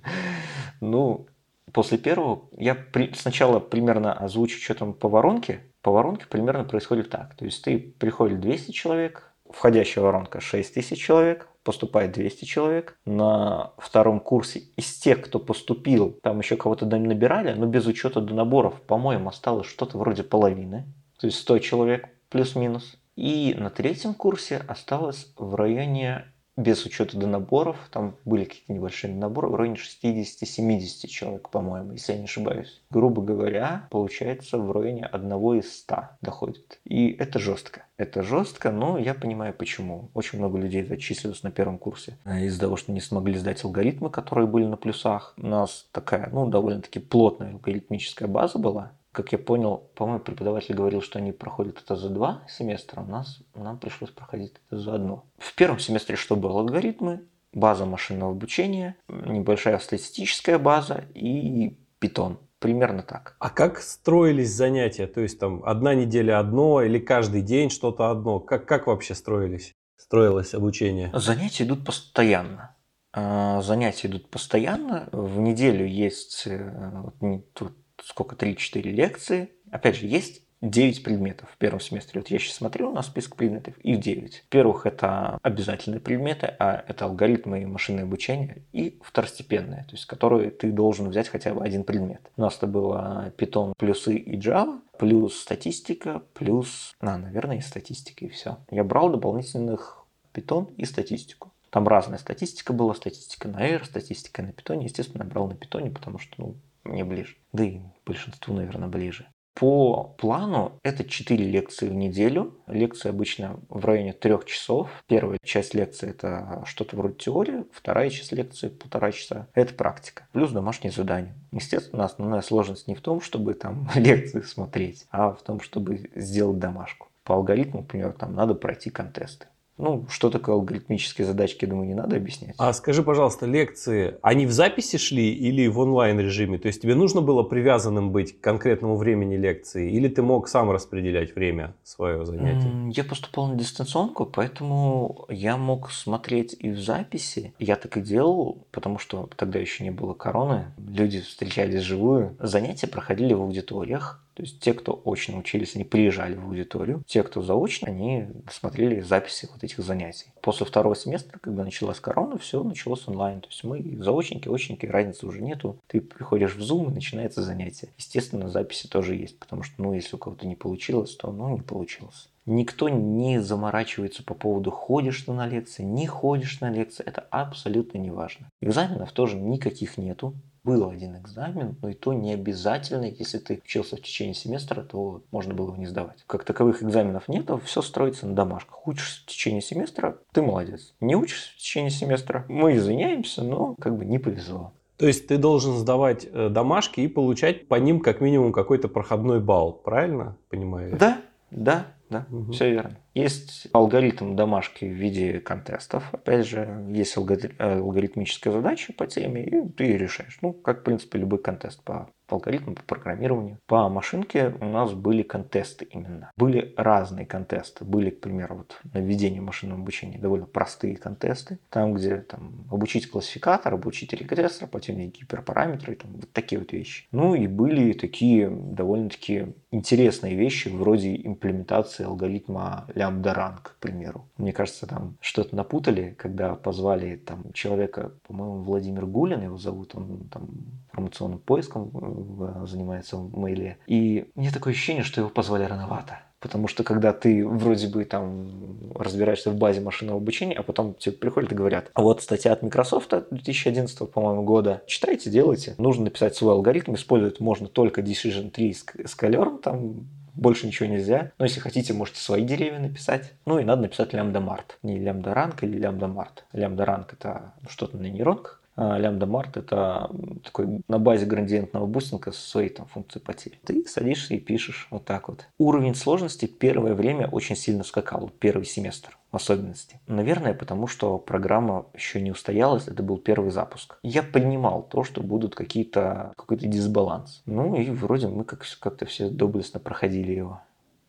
Ну, после первого я сначала примерно озвучу, что там по воронке. По воронке примерно происходит так. То есть ты приходит 200 человек, входящая воронка 6 тысяч человек, поступает 200 человек. На втором курсе из тех, кто поступил, там еще кого-то набирали, но без учета до наборов, по-моему, осталось что-то вроде половины. То есть 100 человек плюс-минус. И на третьем курсе осталось в районе без учета до наборов, там были какие-то небольшие наборы, в районе 60-70 человек, по-моему, если я не ошибаюсь. Грубо говоря, получается в районе одного из 100 доходит. И это жестко. Это жестко, но я понимаю почему. Очень много людей зачислилось на первом курсе. Из-за того, что не смогли сдать алгоритмы, которые были на плюсах. У нас такая, ну, довольно-таки плотная алгоритмическая база была как я понял, по-моему, преподаватель говорил, что они проходят это за два семестра, у нас нам пришлось проходить это за одно. В первом семестре что было? Алгоритмы, база машинного обучения, небольшая статистическая база и питон. Примерно так. А как строились занятия? То есть там одна неделя одно или каждый день что-то одно? Как, как вообще строились? Строилось обучение? Занятия идут постоянно. А, занятия идут постоянно. В неделю есть э, вот, сколько, 3-4 лекции. Опять же, есть 9 предметов в первом семестре. Вот я сейчас смотрю на список предметов, их 9. Во-первых, это обязательные предметы, а это алгоритмы и машинное обучение, и второстепенные, то есть которые ты должен взять хотя бы один предмет. У нас это было Python, плюсы и Java, плюс статистика, плюс, а, наверное, и статистика, и все. Я брал дополнительных Python и статистику. Там разная статистика была, статистика на R, статистика на питоне. Естественно, я брал на питоне, потому что, ну, мне ближе. Да и большинству, наверное, ближе. По плану это 4 лекции в неделю. Лекции обычно в районе 3 часов. Первая часть лекции это что-то вроде теории, вторая часть лекции полтора часа. Это практика. Плюс домашние задания. Естественно, основная сложность не в том, чтобы там лекции смотреть, а в том, чтобы сделать домашку. По алгоритму, например, там надо пройти контесты. Ну, что такое алгоритмические задачки, думаю, не надо объяснять. А скажи, пожалуйста, лекции, они в записи шли или в онлайн режиме? То есть тебе нужно было привязанным быть к конкретному времени лекции, или ты мог сам распределять время своего занятия? Я поступал на дистанционку, поэтому я мог смотреть и в записи. Я так и делал, потому что тогда еще не было короны. Люди встречались живую. Занятия проходили в аудиториях. То есть те, кто очно учились, они приезжали в аудиторию. Те, кто заочно, они смотрели записи вот этих занятий. После второго семестра, когда началась корона, все началось онлайн. То есть мы заочники, очники, разницы уже нету. Ты приходишь в Zoom и начинается занятие. Естественно, записи тоже есть, потому что, ну, если у кого-то не получилось, то, ну, не получилось. Никто не заморачивается по поводу, ходишь ты на лекции, не ходишь на лекции. Это абсолютно не важно. Экзаменов тоже никаких нету. Был один экзамен, но и то не обязательно. Если ты учился в течение семестра, то можно было его не сдавать. Как таковых экзаменов нет, все строится на домашках. Учишься в течение семестра, ты молодец. Не учишься в течение семестра, мы извиняемся, но как бы не повезло. То есть ты должен сдавать э, домашки и получать по ним как минимум какой-то проходной балл, правильно понимаю? Да, да, да, угу. все верно. Есть алгоритм домашки в виде контестов. Опять же, есть алгоритмическая задача по теме, и ты ее решаешь. Ну, как, в принципе, любой контест по алгоритму, по программированию. По машинке у нас были контесты именно. Были разные контесты. Были, к примеру, вот на введение машинного обучения довольно простые контесты. Там, где там, обучить классификатор, обучить регрессор, потом гиперпараметры, там, вот такие вот вещи. Ну и были такие довольно-таки интересные вещи, вроде имплементации алгоритма лямбда ранг, к примеру. Мне кажется, там что-то напутали, когда позвали там человека, по-моему, Владимир Гулин его зовут, он там информационным поиском э, занимается в мейле. И мне такое ощущение, что его позвали рановато. Потому что когда ты вроде бы там разбираешься в базе машинного обучения, а потом тебе приходят и говорят, а вот статья от Microsoft 2011, по-моему, года, читайте, делайте. Нужно написать свой алгоритм, использовать можно только Decision 3 с Calern, там больше ничего нельзя. Но если хотите, можете свои деревья написать. Ну и надо написать лямбда март. Не лямбда ранг или лямбда март. Лямбда ранг это что-то на нейронках, лямбда март это такой на базе градиентного бустинга со своей там функцией потери. Ты садишься и пишешь вот так вот. Уровень сложности первое время очень сильно скакал, первый семестр в особенности. Наверное, потому что программа еще не устоялась, это был первый запуск. Я понимал то, что будут какие-то какой-то дисбаланс. Ну и вроде мы как- как-то все доблестно проходили его.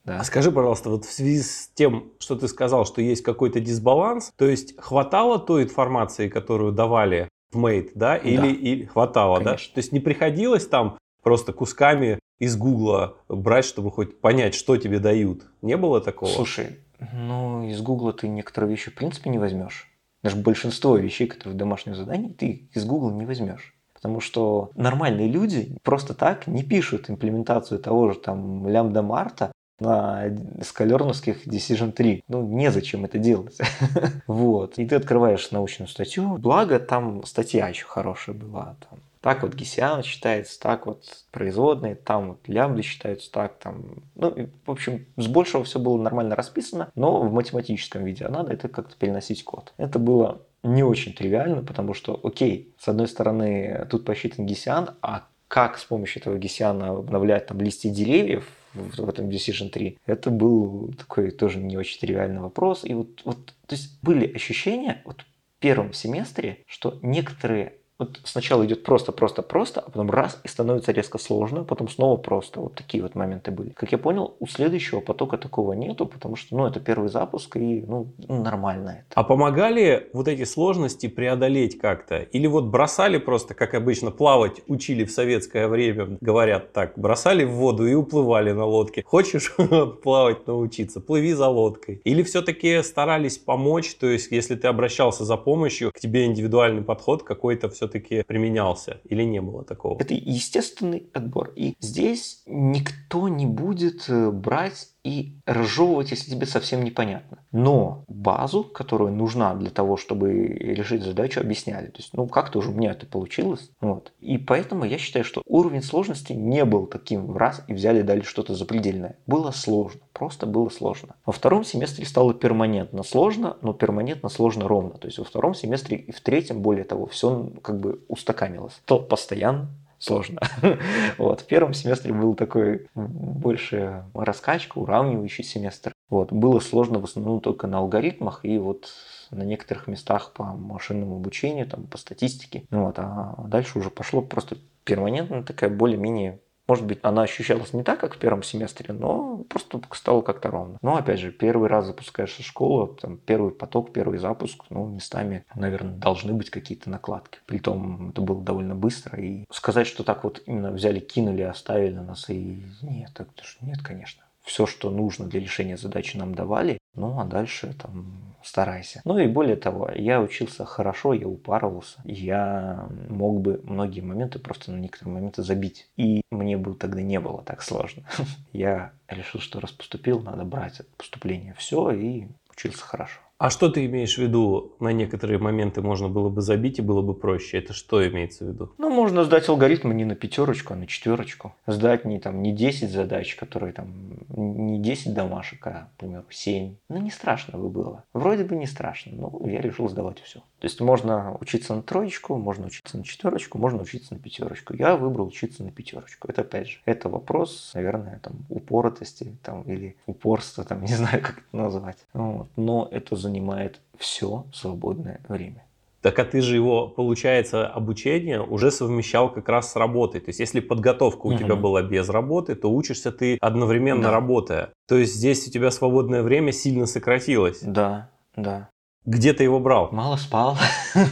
Да. А скажи, пожалуйста, вот в связи с тем, что ты сказал, что есть какой-то дисбаланс, то есть хватало той информации, которую давали Mate, да, или, да. или хватало, Конечно. да? То есть не приходилось там просто кусками из Гугла брать, чтобы хоть понять, что тебе дают. Не было такого? Слушай, ну из Гугла ты некоторые вещи в принципе не возьмешь. Даже большинство вещей, которые в домашнем задании, ты из Гугла не возьмешь. Потому что нормальные люди просто так не пишут имплементацию того же там лямбда марта на скалерновских Decision 3. Ну, незачем это делать. вот. И ты открываешь научную статью. Благо, там статья еще хорошая была. Там, так вот Гесиан считается, так вот производные, там вот лямбды считаются так, там, ну, в общем, с большего все было нормально расписано, но в математическом виде, а надо это как-то переносить код. Это было не очень тривиально, потому что, окей, с одной стороны, тут посчитан Гесиан, а как с помощью этого Гесиана обновлять там листы деревьев, в этом Decision 3. Это был такой тоже не очень тривиальный вопрос. И вот, вот то есть были ощущения вот в первом семестре, что некоторые вот сначала идет просто, просто, просто, а потом раз и становится резко сложно, а потом снова просто. Вот такие вот моменты были. Как я понял, у следующего потока такого нету, потому что, ну, это первый запуск и, ну, нормально это. А помогали вот эти сложности преодолеть как-то? Или вот бросали просто, как обычно, плавать учили в советское время, говорят так, бросали в воду и уплывали на лодке. Хочешь плавать научиться, плыви за лодкой. Или все-таки старались помочь, то есть, если ты обращался за помощью, к тебе индивидуальный подход какой-то все все-таки применялся или не было такого? Это естественный отбор. И здесь никто не будет э, брать и разжевывать, если тебе совсем непонятно. Но базу, которая нужна для того, чтобы решить задачу, объясняли. То есть, ну, как-то уже у меня это получилось. Вот. И поэтому я считаю, что уровень сложности не был таким в раз и взяли дали что-то запредельное. Было сложно. Просто было сложно. Во втором семестре стало перманентно сложно, но перманентно сложно ровно. То есть во втором семестре и в третьем, более того, все как бы устаканилось. То постоянно сложно. вот. В первом семестре был такой больше раскачка, уравнивающий семестр. Вот. Было сложно в основном только на алгоритмах и вот на некоторых местах по машинному обучению, там, по статистике. Вот. А дальше уже пошло просто перманентно такая более-менее может быть, она ощущалась не так, как в первом семестре, но просто стало как-то ровно. Но, опять же, первый раз запускаешься школу, там, первый поток, первый запуск, ну, местами, наверное, должны быть какие-то накладки. Притом, это было довольно быстро. И сказать, что так вот именно взяли, кинули, оставили нас и... Нет, так, нет, конечно. Все, что нужно для решения задачи нам давали, ну, а дальше там старайся. Ну и более того, я учился хорошо, я упарывался, я мог бы многие моменты просто на некоторые моменты забить. И мне бы тогда не было так сложно. Я решил, что раз поступил, надо брать от поступления все и учился хорошо. А что ты имеешь в виду, на некоторые моменты можно было бы забить и было бы проще? Это что имеется в виду? Ну, можно сдать алгоритмы не на пятерочку, а на четверочку. Сдать не, там, не 10 задач, которые там, не 10 домашек, а, к примеру, 7. Ну, не страшно бы было. Вроде бы не страшно, но я решил сдавать все. То есть можно учиться на троечку, можно учиться на четверочку, можно учиться на пятерочку. Я выбрал учиться на пятерочку. Это опять же, это вопрос, наверное, там, упоротости там, или упорства, там, не знаю, как это назвать. Вот. Но это занимает все свободное время. Так а ты же его, получается, обучение уже совмещал как раз с работой. То есть, если подготовка у угу. тебя была без работы, то учишься ты одновременно да. работая. То есть, здесь у тебя свободное время сильно сократилось. Да, да. Где ты его брал? Мало спал.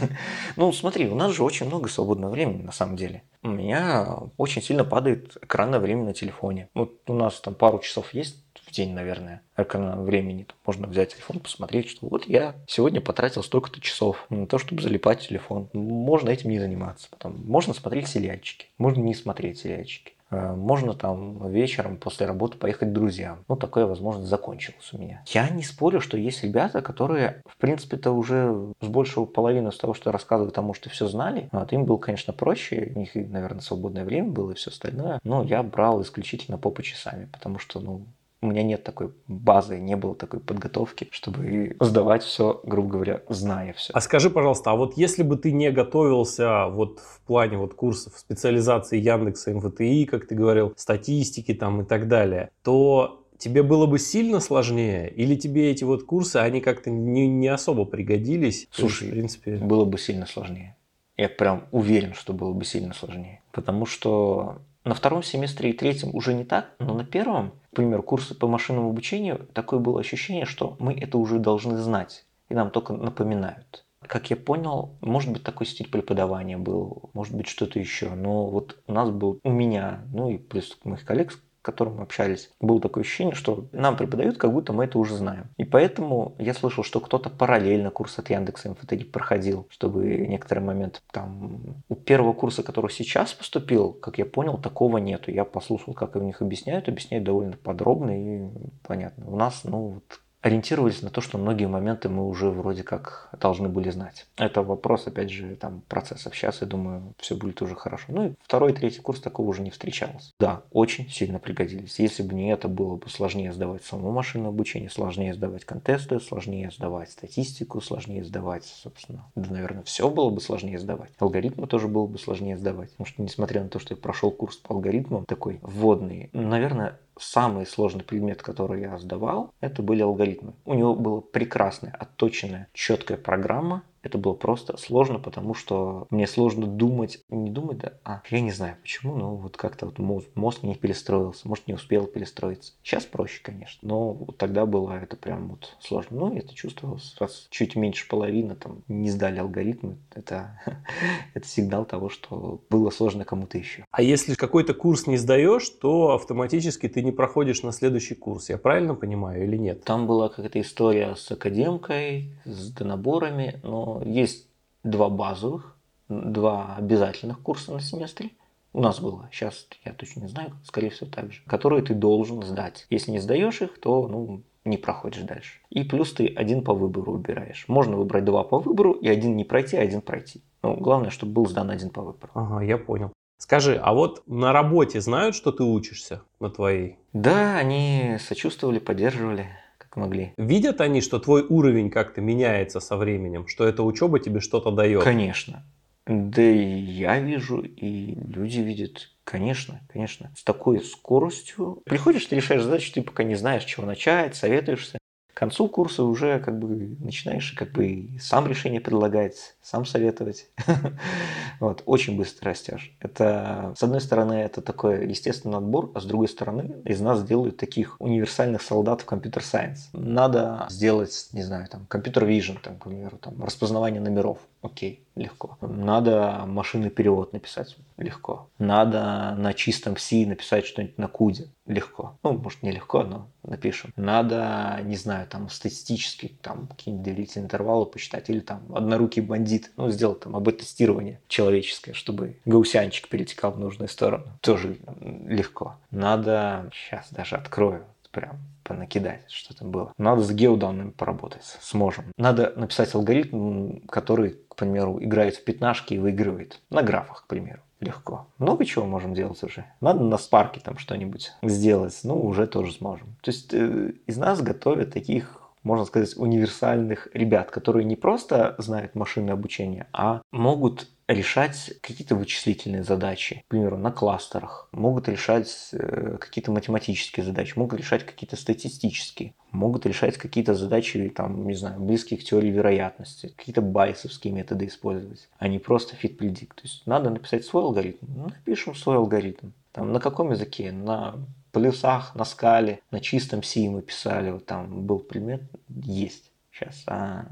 ну, смотри, у нас же очень много свободного времени, на самом деле. У меня очень сильно падает экранное время на телефоне. Вот у нас там пару часов есть в день, наверное, экранного времени. Можно взять телефон, посмотреть, что вот я сегодня потратил столько-то часов на то, чтобы залипать телефон. Можно этим не заниматься. Потом можно смотреть сериальчики, можно не смотреть сериальчики. Э, можно там вечером после работы поехать к друзьям. Ну, такая возможность закончилась у меня. Я не спорю, что есть ребята, которые, в принципе-то, уже с большего половины с того, что рассказывают, тому, что все знали. Вот, им было, конечно, проще. У них, наверное, свободное время было и все остальное. Но я брал исключительно по часами, потому что, ну, у меня нет такой базы, не было такой подготовки, чтобы сдавать все, грубо говоря, зная все. А скажи, пожалуйста, а вот если бы ты не готовился вот в плане вот курсов специализации Яндекса, МВТИ, как ты говорил, статистики там и так далее, то тебе было бы сильно сложнее? Или тебе эти вот курсы, они как-то не, не особо пригодились? Слушай, есть, в принципе... было бы сильно сложнее. Я прям уверен, что было бы сильно сложнее. Потому что на втором семестре и третьем уже не так, но на первом, к примеру, курсы по машинному обучению, такое было ощущение, что мы это уже должны знать, и нам только напоминают. Как я понял, может быть, такой стиль преподавания был, может быть, что-то еще. Но вот у нас был, у меня, ну и плюс моих коллег, которым мы общались, было такое ощущение, что нам преподают, как будто мы это уже знаем. И поэтому я слышал, что кто-то параллельно курс от Яндекса МФТГ проходил, чтобы некоторые моменты там... У первого курса, который сейчас поступил, как я понял, такого нету. Я послушал, как у них объясняют, объясняют довольно подробно и понятно. У нас, ну, вот ориентировались на то, что многие моменты мы уже вроде как должны были знать. Это вопрос, опять же, там, процессов. Сейчас, я думаю, все будет уже хорошо. Ну и второй, третий курс такого уже не встречалось. Да, очень сильно пригодились. Если бы не это, было бы сложнее сдавать само машинное обучение, сложнее сдавать контесты, сложнее сдавать статистику, сложнее сдавать, собственно, да, наверное, все было бы сложнее сдавать. Алгоритмы тоже было бы сложнее сдавать. Потому что, несмотря на то, что я прошел курс по алгоритмам такой вводный, наверное, самый сложный предмет, который я сдавал, это были алгоритмы. У него была прекрасная, отточенная, четкая программа, это было просто сложно, потому что мне сложно думать, не думать, да, а я не знаю почему, но вот как-то вот мозг, мозг не перестроился, может не успел перестроиться. Сейчас проще, конечно, но вот тогда было это прям вот сложно. Ну, это чувствовалось, раз чуть меньше половины там не сдали алгоритмы, это, это сигнал того, что было сложно кому-то еще. А если какой-то курс не сдаешь, то автоматически ты не проходишь на следующий курс, я правильно понимаю или нет? Там была какая-то история с академкой, с донаборами, но есть два базовых, два обязательных курса на семестре. У нас было, сейчас я точно не знаю, скорее всего так же, которые ты должен сдать. Если не сдаешь их, то ну, не проходишь дальше. И плюс ты один по выбору выбираешь. Можно выбрать два по выбору и один не пройти, а один пройти. Ну, главное, чтобы был сдан один по выбору. Ага, я понял. Скажи, а вот на работе знают, что ты учишься на твоей? Да, они сочувствовали, поддерживали как могли. Видят они, что твой уровень как-то меняется со временем, что эта учеба тебе что-то дает? Конечно. Да и я вижу, и люди видят. Конечно, конечно. С такой скоростью. Приходишь, ты решаешь задачу, ты пока не знаешь, чего начать, советуешься концу курса уже как бы начинаешь как бы сам решение предлагать, сам советовать. вот, очень быстро растешь. Это, с одной стороны, это такой естественный отбор, а с другой стороны, из нас делают таких универсальных солдат в компьютер-сайенс. Надо сделать, не знаю, там, компьютер-вижн, там, к примеру, там, распознавание номеров. Окей, легко. Надо машинный перевод написать. Легко. Надо на чистом C написать что-нибудь на куде. Легко. Ну, может, не легко, но напишем. Надо, не знаю, там, статистически, там, какие-нибудь доверительные интервалы посчитать. Или там, однорукий бандит. Ну, сделать там АБ-тестирование человеческое, чтобы гаусянчик перетекал в нужную сторону. Тоже легко. Надо, сейчас даже открою прям понакидать, что там было. Надо с геоданными поработать, сможем. Надо написать алгоритм, который, к примеру, играет в пятнашки и выигрывает. На графах, к примеру. Легко. Много чего можем делать уже. Надо на спарке там что-нибудь сделать. Ну, уже тоже сможем. То есть э, из нас готовят таких можно сказать, универсальных ребят, которые не просто знают машинное обучение, а могут решать какие-то вычислительные задачи, к примеру, на кластерах, могут решать э, какие-то математические задачи, могут решать какие-то статистические, могут решать какие-то задачи, там, не знаю, близкие к теории вероятности, какие-то байсовские методы использовать, а не просто fit predict. То есть надо написать свой алгоритм, ну, напишем свой алгоритм. Там, на каком языке? На плюсах, на скале, на чистом C мы писали, вот там был предмет, есть сейчас, а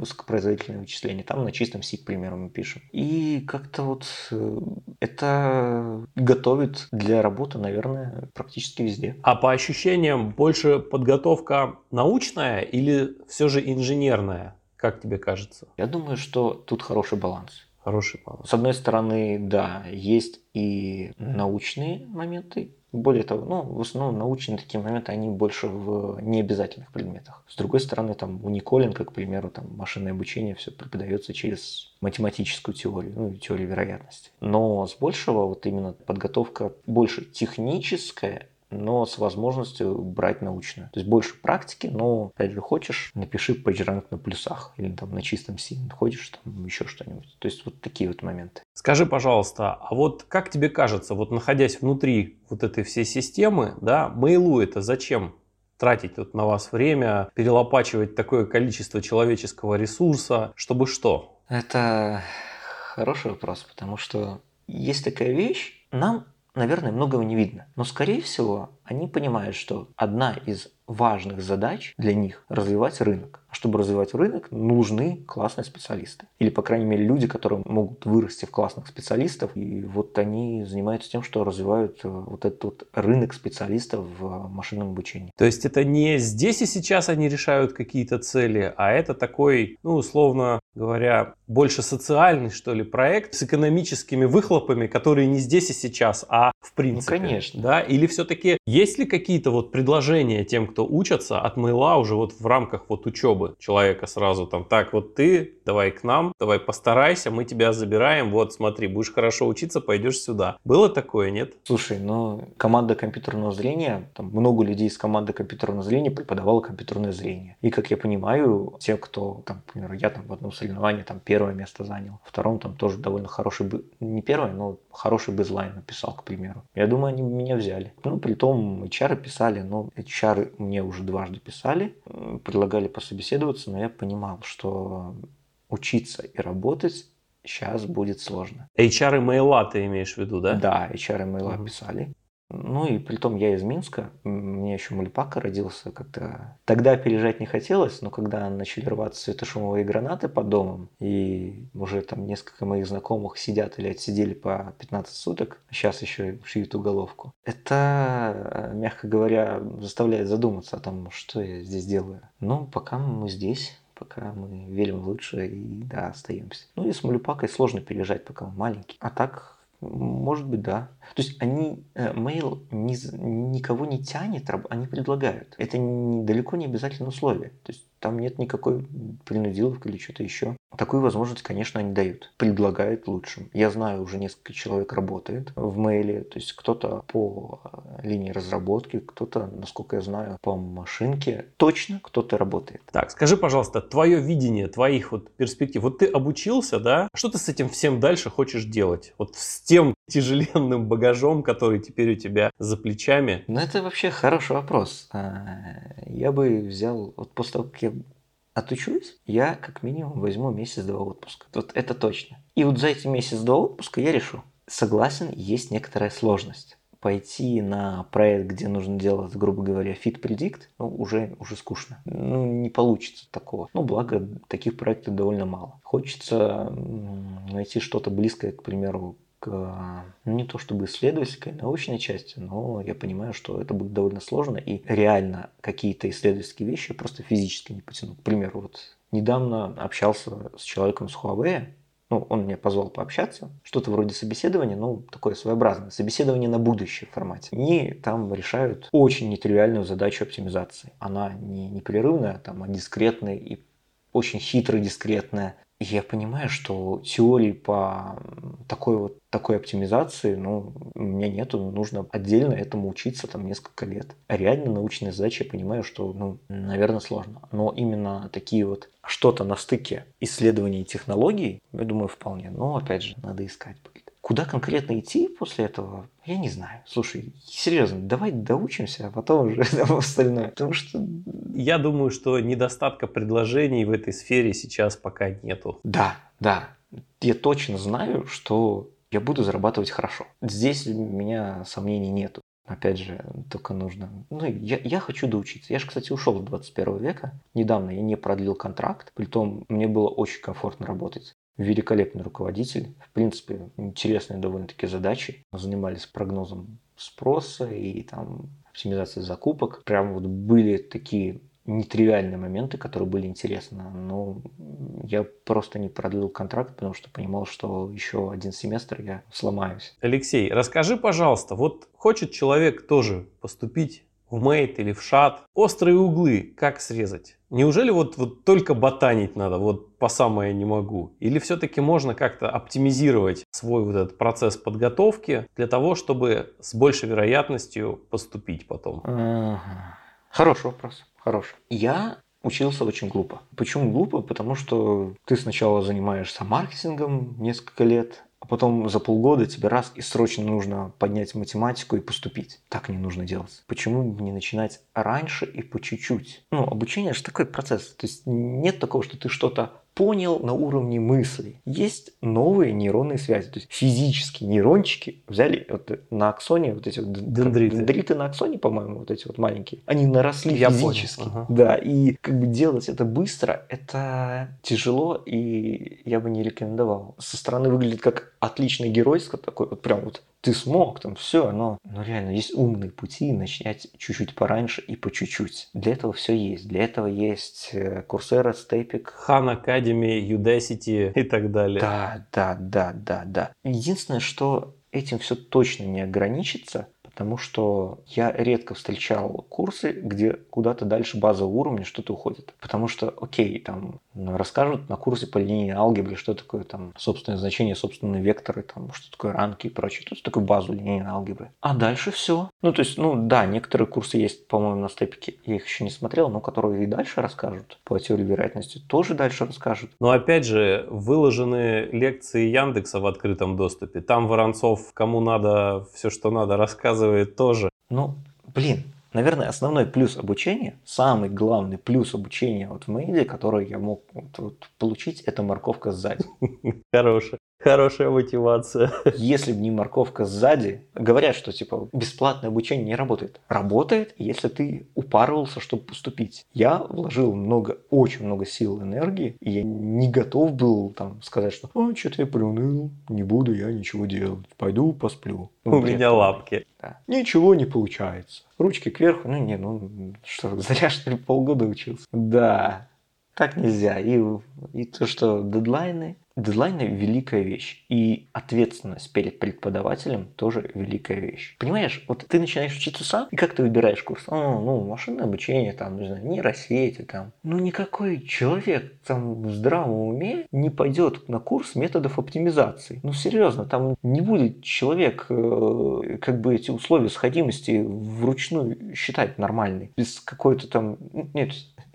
высокопроизводительное вычисление. Там на чистом C, к примеру, мы пишем. И как-то вот э, это готовит для работы, наверное, практически везде. А по ощущениям больше подготовка научная или все же инженерная? Как тебе кажется? Я думаю, что тут хороший баланс. Хороший баланс. С одной стороны, да, есть и научные моменты, более того, ну, в основном научные такие моменты, они больше в необязательных предметах. С другой стороны, там, у Николенко, к примеру, там, машинное обучение все преподается через математическую теорию, ну, теорию вероятности. Но с большего вот именно подготовка больше техническая, но с возможностью брать научную. То есть больше практики, но, опять же, хочешь, напиши PageRank на плюсах или там на чистом C, хочешь там еще что-нибудь. То есть вот такие вот моменты. Скажи, пожалуйста, а вот как тебе кажется, вот находясь внутри вот этой всей системы, да, мейлу это зачем? тратить вот на вас время, перелопачивать такое количество человеческого ресурса, чтобы что? Это хороший вопрос, потому что есть такая вещь, нам наверное, многого не видно. Но, скорее всего, они понимают, что одна из важных задач для них – развивать рынок. А чтобы развивать рынок, нужны классные специалисты. Или, по крайней мере, люди, которые могут вырасти в классных специалистов. И вот они занимаются тем, что развивают э, вот этот вот рынок специалистов в машинном обучении. То есть это не здесь и сейчас они решают какие-то цели, а это такой, ну, условно говоря, больше социальный, что ли, проект с экономическими выхлопами, которые не здесь и сейчас, а в принципе. Ну, конечно. Да? Или все-таки есть ли какие-то вот предложения тем, кто учатся от мейла уже вот в рамках вот учебы человека сразу там, так, вот ты, давай к нам, давай постарайся, мы тебя забираем, вот смотри, будешь хорошо учиться, пойдешь сюда. Было такое, нет? Слушай, ну, команда компьютерного зрения, там много людей из команды компьютерного зрения преподавало компьютерное зрение. И, как я понимаю, те, кто, там, например, я там в одном соревновании там первое место занял, втором там тоже довольно хороший, не первое, но хороший безлайн написал, к примеру. Я думаю, они меня взяли. Ну, при том, HR писали, но HR мне уже дважды писали, предлагали пособеседоваться, но я понимал, что учиться и работать сейчас будет сложно. HR и мейла ты имеешь в виду, да? Да, HR и мейла угу. писали. Ну и при том я из Минска, мне еще Мульпака родился как-то. Тогда переезжать не хотелось, но когда начали рваться светошумовые гранаты под домом, и уже там несколько моих знакомых сидят или отсидели по 15 суток, а сейчас еще шьют уголовку. Это, мягко говоря, заставляет задуматься о том, что я здесь делаю. Но пока мы здесь, пока мы верим в лучшее и да, остаемся. Ну и с Мулюпакой сложно переезжать, пока он маленький. А так может быть, да. То есть они, mail э, не, никого не тянет, они предлагают. Это не, далеко не обязательное условие. То есть там нет никакой принудиловки или что-то еще. Такую возможность, конечно, они дают. Предлагают лучшим. Я знаю, уже несколько человек работает в мейле. То есть кто-то по линии разработки, кто-то, насколько я знаю, по машинке. Точно кто-то работает. Так, скажи, пожалуйста, твое видение твоих вот перспектив. Вот ты обучился, да? Что ты с этим всем дальше хочешь делать? Вот с тем тяжеленным багажом, который теперь у тебя за плечами? Ну, это вообще хороший вопрос. А, я бы взял, вот после того, как я отучусь, я как минимум возьму месяц-два отпуска. Вот это точно. И вот за эти месяц-два отпуска я решу. Согласен, есть некоторая сложность. Пойти на проект, где нужно делать, грубо говоря, fit predict, ну, уже, уже скучно. Ну, не получится такого. Ну, благо, таких проектов довольно мало. Хочется найти что-то близкое, к примеру, к, ну, не то чтобы исследовательской, научной части, но я понимаю, что это будет довольно сложно, и реально какие-то исследовательские вещи просто физически не потяну. К примеру, вот недавно общался с человеком с Huawei, ну, он меня позвал пообщаться, что-то вроде собеседования, ну, такое своеобразное, собеседование на будущее в формате. И там решают очень нетривиальную задачу оптимизации. Она не непрерывная, там, а дискретная и очень хитро дискретная. Я понимаю, что теории по такой вот такой оптимизации, ну, у меня нету, нужно отдельно этому учиться там несколько лет. А реально научные задачи я понимаю, что, ну, наверное, сложно. Но именно такие вот что-то на стыке исследований и технологий, я думаю, вполне. Но, опять же, надо искать будет. Куда конкретно идти после этого, я не знаю. Слушай, серьезно, давай доучимся, а потом уже там остальное. Потому что... Я думаю, что недостатка предложений в этой сфере сейчас пока нету. Да, да. Я точно знаю, что я буду зарабатывать хорошо. Здесь у меня сомнений нету. Опять же, только нужно... Ну, я, я хочу доучиться. Я же, кстати, ушел в 21 века. Недавно я не продлил контракт. Притом мне было очень комфортно работать великолепный руководитель. В принципе, интересные довольно-таки задачи. Занимались прогнозом спроса и там оптимизацией закупок. Прям вот были такие нетривиальные моменты, которые были интересны. Но я просто не продлил контракт, потому что понимал, что еще один семестр я сломаюсь. Алексей, расскажи, пожалуйста, вот хочет человек тоже поступить в мейт или в шат. Острые углы как срезать? Неужели вот, вот только ботанить надо, вот по самое не могу? Или все-таки можно как-то оптимизировать свой вот этот процесс подготовки для того, чтобы с большей вероятностью поступить потом? Хороший вопрос, хороший. Я учился очень глупо. Почему глупо? Потому что ты сначала занимаешься маркетингом несколько лет, потом за полгода тебе раз и срочно нужно поднять математику и поступить. Так не нужно делать. Почему не начинать раньше и по чуть-чуть? Ну, обучение же такой процесс. То есть нет такого, что ты что-то понял на уровне мысли. Есть новые нейронные связи. То есть физические нейрончики взяли вот на аксоне, вот эти вот дендриты. дендриты на аксоне, по-моему, вот эти вот маленькие, они наросли Я физически. Понял. Ага. Да, и как бы делать это быстро, это тяжело, и я бы не рекомендовал. Со стороны выглядит как отличный геройство такой, вот прям вот ты смог, там все, но, но реально есть умные пути начать чуть-чуть пораньше и по чуть-чуть. Для этого все есть. Для этого есть Coursera, Stepik. Khan Academy, Udacity и так далее. Да, да, да, да, да. Единственное, что этим все точно не ограничится, потому что я редко встречал курсы, где куда-то дальше базового уровня что-то уходит. Потому что, окей, там ну, расскажут на курсе по линейной алгебре, что такое там собственное значение, собственные векторы, там, что такое ранки и прочее. Тут такую базу линейной алгебры. А дальше все. Ну, то есть, ну да, некоторые курсы есть, по-моему, на степике. Я их еще не смотрел, но которые и дальше расскажут по теории вероятности, тоже дальше расскажут. Но опять же, выложены лекции Яндекса в открытом доступе. Там Воронцов, кому надо, все, что надо, рассказывает рассказывает тоже. Ну, блин, наверное, основной плюс обучения, самый главный плюс обучения вот в Мейде, который я мог вот, вот, получить, это морковка сзади. Хорошая. Хорошая мотивация. Если бы не морковка сзади, говорят, что типа бесплатное обучение не работает. Работает, если ты упарывался, чтобы поступить. Я вложил много, очень много сил, энергии, и я не готов был там сказать, что «А, что-то я приуныл, не буду я ничего делать, пойду посплю». Ну, У меня лапки. Да. Ничего не получается. Ручки кверху, ну не, ну что, зря что ли полгода учился. Да, так нельзя. И, и то, что дедлайны, Дедлайны – великая вещь. И ответственность перед преподавателем тоже великая вещь. Понимаешь, вот ты начинаешь учиться сам, и как ты выбираешь курс? О, ну, машинное обучение, там, не знаю, нейросети, там. Ну, никакой человек там в здравом уме не пойдет на курс методов оптимизации. Ну, серьезно, там не будет человек э, как бы эти условия сходимости вручную считать нормальные. Без какой-то там... Нет,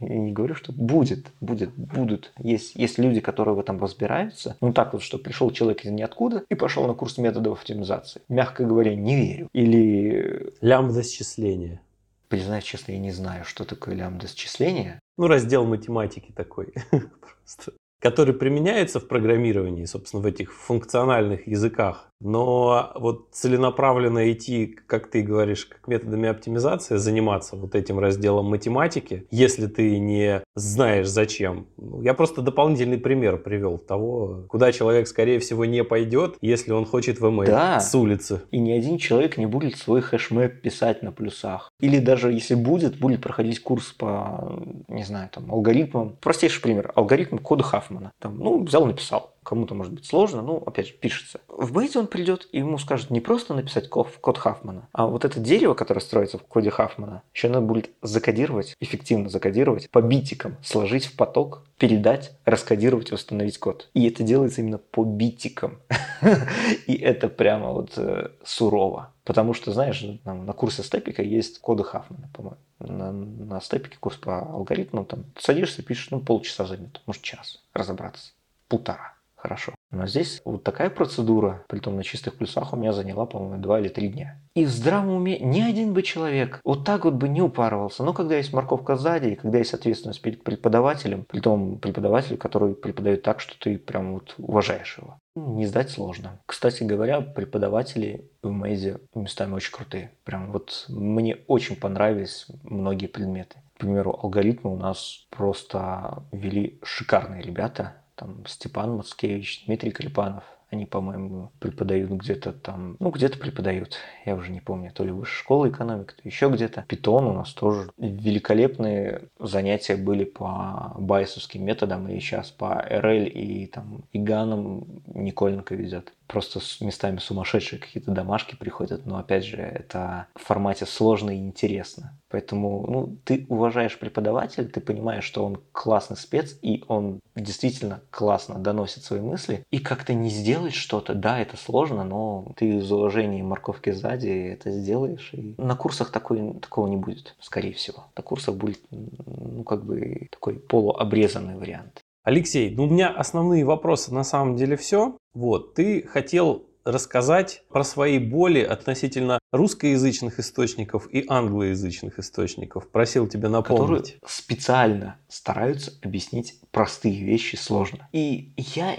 я не говорю, что будет, будет, будут. Есть, есть люди, которые в этом разбираются. Ну так вот, что пришел человек из ниоткуда и пошел на курс методов оптимизации. Мягко говоря, не верю. Или... Лямбда счисления. Признаюсь честно, я не знаю, что такое лямбда счисления. Ну, раздел математики такой. Просто который применяется в программировании, собственно, в этих функциональных языках. Но вот целенаправленно идти, как ты говоришь, как методами оптимизации, заниматься вот этим разделом математики, если ты не знаешь зачем. Ну, я просто дополнительный пример привел того, куда человек, скорее всего, не пойдет, если он хочет в email да. с улицы. И ни один человек не будет свой хэшмэп писать на плюсах. Или даже если будет, будет проходить курс по, не знаю, там, алгоритмам. Простейший пример. Алгоритм кода Хаффмана Хафмана. Там, ну, взял, написал. Кому-то может быть сложно, ну, опять же, пишется. В бейте он придет и ему скажут не просто написать код, код Хафмана, а вот это дерево, которое строится в коде Хафмана, еще надо будет закодировать, эффективно закодировать, по битикам, сложить в поток, передать, раскодировать, восстановить код. И это делается именно по битикам. И это прямо вот э, сурово. Потому что, знаешь, на курсе степика есть коды Хафмана, по-моему. На, на степике курс по алгоритмам, там, садишься, пишешь, ну, полчаса займет, может, час разобраться. Полтора хорошо. Но здесь вот такая процедура, при том на чистых плюсах, у меня заняла, по-моему, два или три дня. И в здравом уме ни один бы человек вот так вот бы не упарывался. Но когда есть морковка сзади, и когда есть ответственность перед преподавателем, при том преподавателю, который преподает так, что ты прям вот уважаешь его. Не сдать сложно. Кстати говоря, преподаватели в Мейзе местами очень крутые. Прям вот мне очень понравились многие предметы. К примеру, алгоритмы у нас просто вели шикарные ребята там Степан Мацкевич, Дмитрий Клепанов. Они, по-моему, преподают где-то там, ну, где-то преподают, я уже не помню, то ли высшая школа экономики, то еще где-то. Питон у нас тоже великолепные занятия были по байсовским методам, и сейчас по РЛ и там Иганам Николенко ведет просто местами сумасшедшие какие-то домашки приходят, но опять же, это в формате сложно и интересно. Поэтому ну, ты уважаешь преподавателя, ты понимаешь, что он классный спец, и он действительно классно доносит свои мысли, и как-то не сделать что-то, да, это сложно, но ты из уважения морковки сзади это сделаешь. И на курсах такой, такого не будет, скорее всего. На курсах будет, ну, как бы такой полуобрезанный вариант. Алексей, ну у меня основные вопросы на самом деле все. Вот, ты хотел рассказать про свои боли относительно русскоязычных источников и англоязычных источников. Просил тебя напомнить. Которые специально стараются объяснить простые вещи сложно. И я,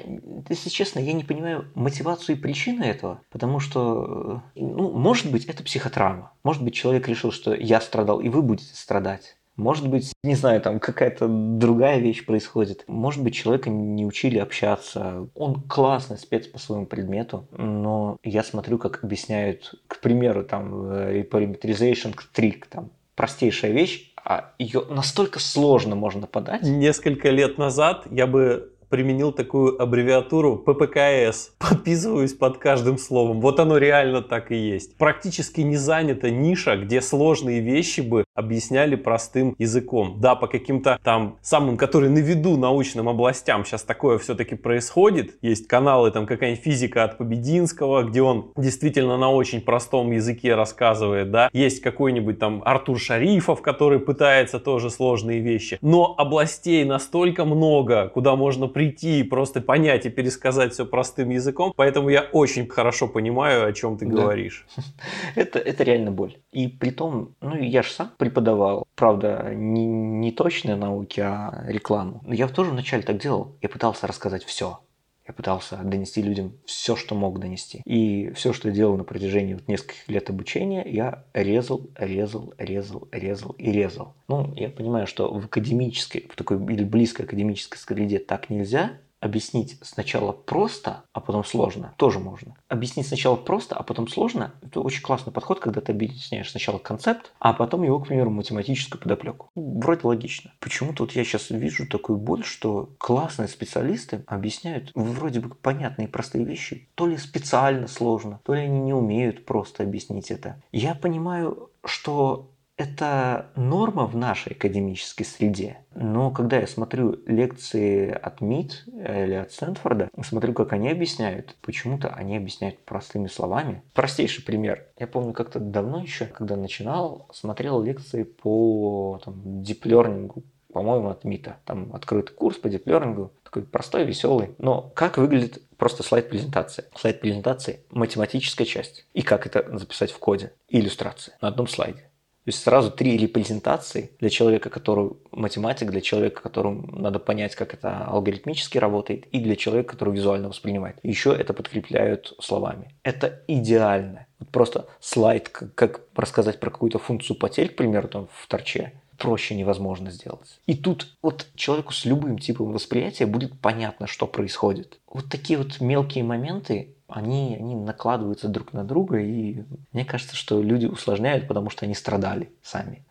если честно, я не понимаю мотивацию и причины этого, потому что, ну, может быть, это психотравма. Может быть, человек решил, что я страдал, и вы будете страдать. Может быть, не знаю, там какая-то другая вещь происходит. Может быть, человека не учили общаться. Он классный спец по своему предмету, но я смотрю, как объясняют, к примеру, там, parameterization трик, там, простейшая вещь, а ее настолько сложно можно подать. Несколько лет назад я бы применил такую аббревиатуру ППКС. Подписываюсь под каждым словом. Вот оно реально так и есть. Практически не занята ниша, где сложные вещи бы объясняли простым языком. Да, по каким-то там самым, которые на виду научным областям сейчас такое все-таки происходит. Есть каналы, там какая-нибудь физика от Побединского, где он действительно на очень простом языке рассказывает, да. Есть какой-нибудь там Артур Шарифов, который пытается тоже сложные вещи. Но областей настолько много, куда можно прийти и просто понять и пересказать все простым языком. Поэтому я очень хорошо понимаю, о чем ты да. говоришь. Это, это реально боль. И при том, ну я же сам преподавал, правда, не, не точные науки, а рекламу. Но я тоже вначале так делал. Я пытался рассказать все. Я пытался донести людям все, что мог донести. И все, что я делал на протяжении вот нескольких лет обучения, я резал, резал, резал, резал и резал. Ну, я понимаю, что в академической, в такой или близкой академической среде так нельзя, объяснить сначала просто, а потом сложно, тоже можно. Объяснить сначала просто, а потом сложно, это очень классный подход, когда ты объясняешь сначала концепт, а потом его, к примеру, математическую подоплеку. Вроде логично. Почему тут я сейчас вижу такую боль, что классные специалисты объясняют вроде бы понятные простые вещи, то ли специально сложно, то ли они не умеют просто объяснить это. Я понимаю, что это норма в нашей академической среде. Но когда я смотрю лекции от МИД или от Стэнфорда, смотрю, как они объясняют, почему-то они объясняют простыми словами. Простейший пример. Я помню, как-то давно еще, когда начинал, смотрел лекции по там, диплернингу, по-моему, от МИТа. Там открытый курс по диплернингу, такой простой, веселый. Но как выглядит просто слайд презентации? Слайд презентации – математическая часть. И как это записать в коде? иллюстрации на одном слайде. То есть сразу три репрезентации для человека, который математик, для человека, которому надо понять, как это алгоритмически работает, и для человека, который визуально воспринимает. Еще это подкрепляют словами. Это идеально. Вот просто слайд, как, рассказать про какую-то функцию потерь, к примеру, там в торче, проще невозможно сделать. И тут вот человеку с любым типом восприятия будет понятно, что происходит. Вот такие вот мелкие моменты, они, они накладываются друг на друга, и мне кажется, что люди усложняют, потому что они страдали сами.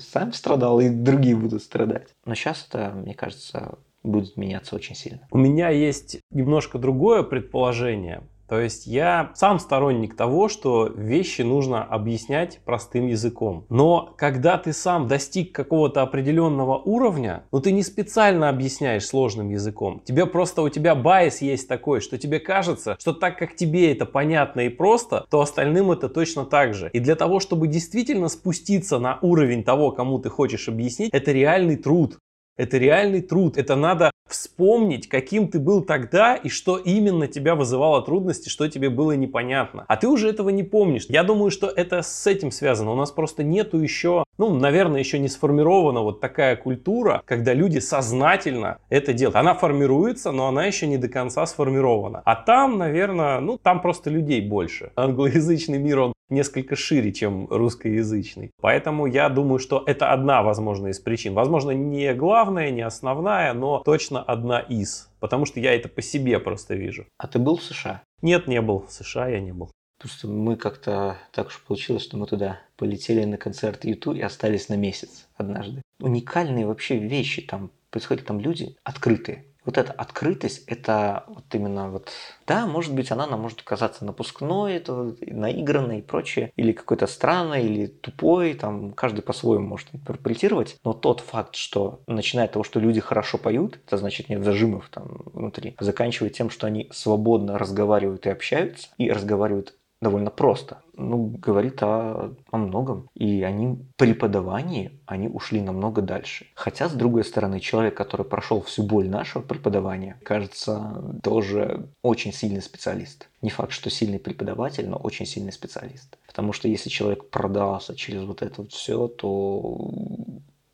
Сам страдал, и другие будут страдать. Но сейчас это, мне кажется, будет меняться очень сильно. У меня есть немножко другое предположение. То есть я сам сторонник того, что вещи нужно объяснять простым языком. Но когда ты сам достиг какого-то определенного уровня, ну ты не специально объясняешь сложным языком. Тебе просто у тебя байс есть такой, что тебе кажется, что так как тебе это понятно и просто, то остальным это точно так же. И для того, чтобы действительно спуститься на уровень того, кому ты хочешь объяснить, это реальный труд. Это реальный труд. Это надо вспомнить, каким ты был тогда и что именно тебя вызывало трудности, что тебе было непонятно. А ты уже этого не помнишь. Я думаю, что это с этим связано. У нас просто нету еще, ну, наверное, еще не сформирована вот такая культура, когда люди сознательно это делают. Она формируется, но она еще не до конца сформирована. А там, наверное, ну, там просто людей больше. Англоязычный мир, он несколько шире, чем русскоязычный. Поэтому я думаю, что это одна, возможно, из причин. Возможно, не главная, не основная, но точно одна из. Потому что я это по себе просто вижу. А ты был в США? Нет, не был. В США я не был. Просто мы как-то так уж получилось, что мы туда полетели на концерт YouTube и остались на месяц однажды. Уникальные вообще вещи там происходят, там люди открытые вот эта открытость, это вот именно вот, да, может быть, она нам может казаться напускной, это наигранной и прочее, или какой-то странной, или тупой, там, каждый по-своему может интерпретировать, но тот факт, что начиная от того, что люди хорошо поют, это значит нет зажимов там внутри, заканчивая тем, что они свободно разговаривают и общаются, и разговаривают довольно просто. Ну, говорит о, о многом. И они преподавании, они ушли намного дальше. Хотя, с другой стороны, человек, который прошел всю боль нашего преподавания, кажется, тоже очень сильный специалист. Не факт, что сильный преподаватель, но очень сильный специалист. Потому что если человек продался через вот это вот все, то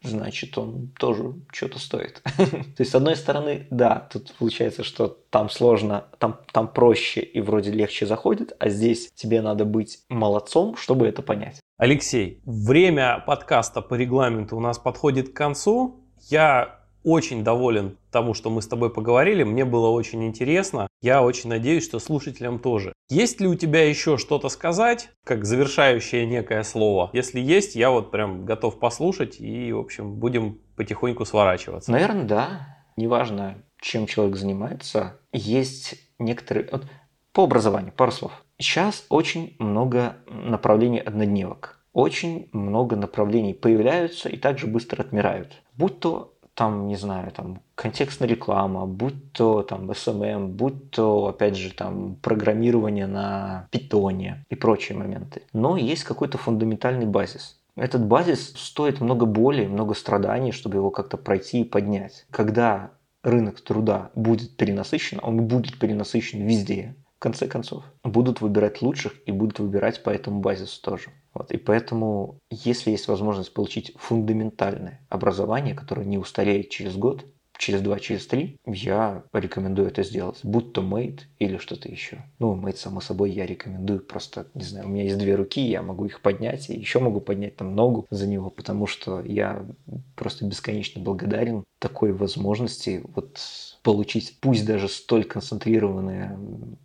значит, он тоже что-то стоит. То есть, с одной стороны, да, тут получается, что там сложно, там, там проще и вроде легче заходит, а здесь тебе надо быть молодцом, чтобы это понять. Алексей, время подкаста по регламенту у нас подходит к концу. Я очень доволен тому, что мы с тобой поговорили. Мне было очень интересно. Я очень надеюсь, что слушателям тоже. Есть ли у тебя еще что-то сказать, как завершающее некое слово? Если есть, я вот прям готов послушать и, в общем, будем потихоньку сворачиваться. Наверное, да. Неважно, чем человек занимается, есть некоторые... Вот, по образованию, пару слов. Сейчас очень много направлений однодневок. Очень много направлений появляются и также быстро отмирают. Будь то там, не знаю, там контекстная реклама, будь то там SMM, будь то, опять же, там программирование на питоне и прочие моменты. Но есть какой-то фундаментальный базис. Этот базис стоит много боли, много страданий, чтобы его как-то пройти и поднять. Когда рынок труда будет перенасыщен, он будет перенасыщен везде, в конце концов. Будут выбирать лучших и будут выбирать по этому базису тоже. Вот, и поэтому, если есть возможность получить фундаментальное образование, которое не устареет через год, через два, через три, я рекомендую это сделать. Будь то мейт или что-то еще. Ну, мейт, само собой, я рекомендую. Просто, не знаю, у меня есть две руки, я могу их поднять, и еще могу поднять там ногу за него, потому что я просто бесконечно благодарен такой возможности вот получить, пусть даже столь концентрированное,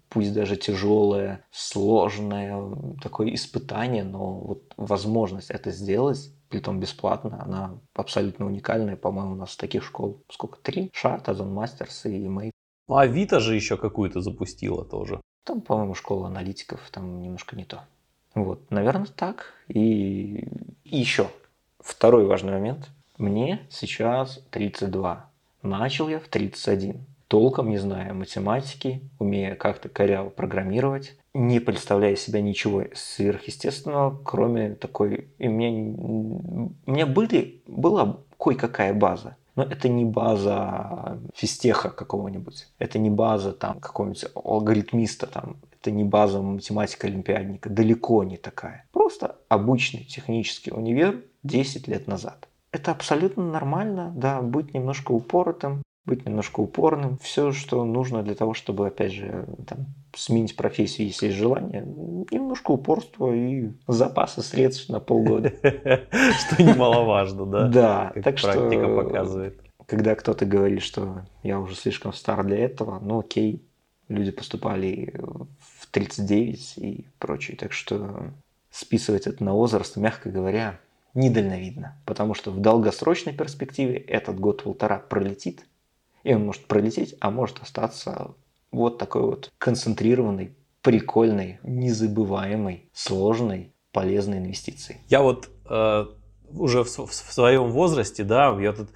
пусть даже тяжелое, сложное такое испытание, но вот возможность это сделать притом бесплатно, она абсолютно уникальная, по-моему, у нас таких школ сколько? Три? Шарт, Озон Мастерс и Мейт. Ну, а Авито же еще какую-то запустила тоже. Там, по-моему, школа аналитиков, там немножко не то. Вот, наверное, так. И, и еще второй важный момент. Мне сейчас 32. Начал я в 31. Толком не зная математики, умея как-то коряво программировать, не представляя себя ничего сверхъестественного, кроме такой... И у меня, у меня были, была кое-какая база. Но это не база физтеха какого-нибудь. Это не база там какого-нибудь алгоритмиста там. Это не база математика-олимпиадника. Далеко не такая. Просто обычный технический универ 10 лет назад. Это абсолютно нормально, да, быть немножко упоротым, быть немножко упорным. Все, что нужно для того, чтобы, опять же, там, сменить профессию, если есть желание. Немножко упорства и запаса средств на полгода. Что немаловажно, да? Да. Так что практика показывает. Когда кто-то говорит, что я уже слишком стар для этого, ну окей, люди поступали в 39 и прочее. Так что списывать это на возраст, мягко говоря, недальновидно. Потому что в долгосрочной перспективе этот год-полтора пролетит, и он может пролететь, а может остаться вот такой вот концентрированной, прикольной, незабываемой, сложной, полезной инвестицией. Я вот э, уже в, в своем возрасте, да, я тут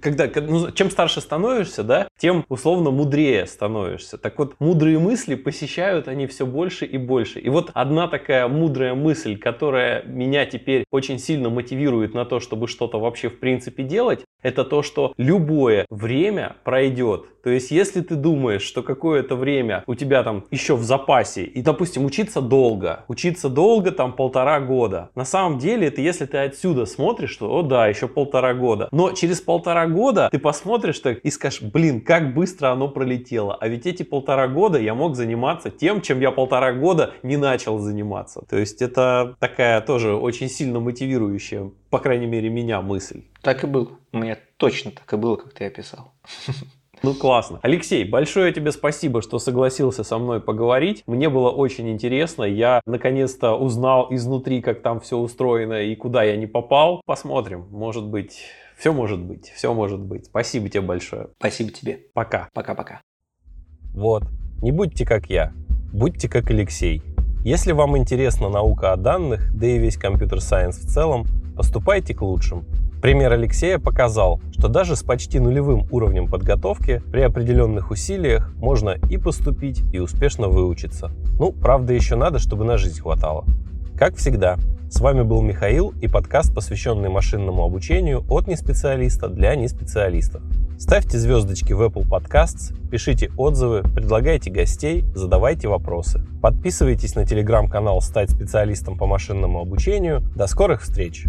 когда, ну, чем старше становишься, да, тем условно мудрее становишься. Так вот, мудрые мысли посещают они все больше и больше. И вот одна такая мудрая мысль, которая меня теперь очень сильно мотивирует на то, чтобы что-то вообще в принципе делать, это то, что любое время пройдет. То есть, если ты думаешь, что какое-то время у тебя там еще в запасе, и, допустим, учиться долго, учиться долго, там полтора года, на самом деле это если ты отсюда смотришь, что, о да, еще полтора года. Но через полтора года ты посмотришь так и скажешь, блин, как быстро оно пролетело. А ведь эти полтора года я мог заниматься тем, чем я полтора года не начал заниматься. То есть, это такая тоже очень сильно мотивирующая, по крайней мере, меня мысль. Так и было. У меня точно так и было, как ты описал. Ну классно. Алексей, большое тебе спасибо, что согласился со мной поговорить. Мне было очень интересно. Я наконец-то узнал изнутри, как там все устроено и куда я не попал. Посмотрим. Может быть, все может быть. Все может быть. Спасибо тебе большое. Спасибо тебе. Пока. Пока-пока. Вот. Не будьте как я. Будьте как Алексей. Если вам интересна наука о данных, да и весь компьютер-сайенс в целом, поступайте к лучшим. Пример Алексея показал, что даже с почти нулевым уровнем подготовки при определенных усилиях можно и поступить, и успешно выучиться. Ну, правда, еще надо, чтобы на жизнь хватало. Как всегда, с вами был Михаил и подкаст, посвященный машинному обучению от неспециалиста для неспециалистов. Ставьте звездочки в Apple Podcasts, пишите отзывы, предлагайте гостей, задавайте вопросы. Подписывайтесь на телеграм-канал «Стать специалистом по машинному обучению». До скорых встреч!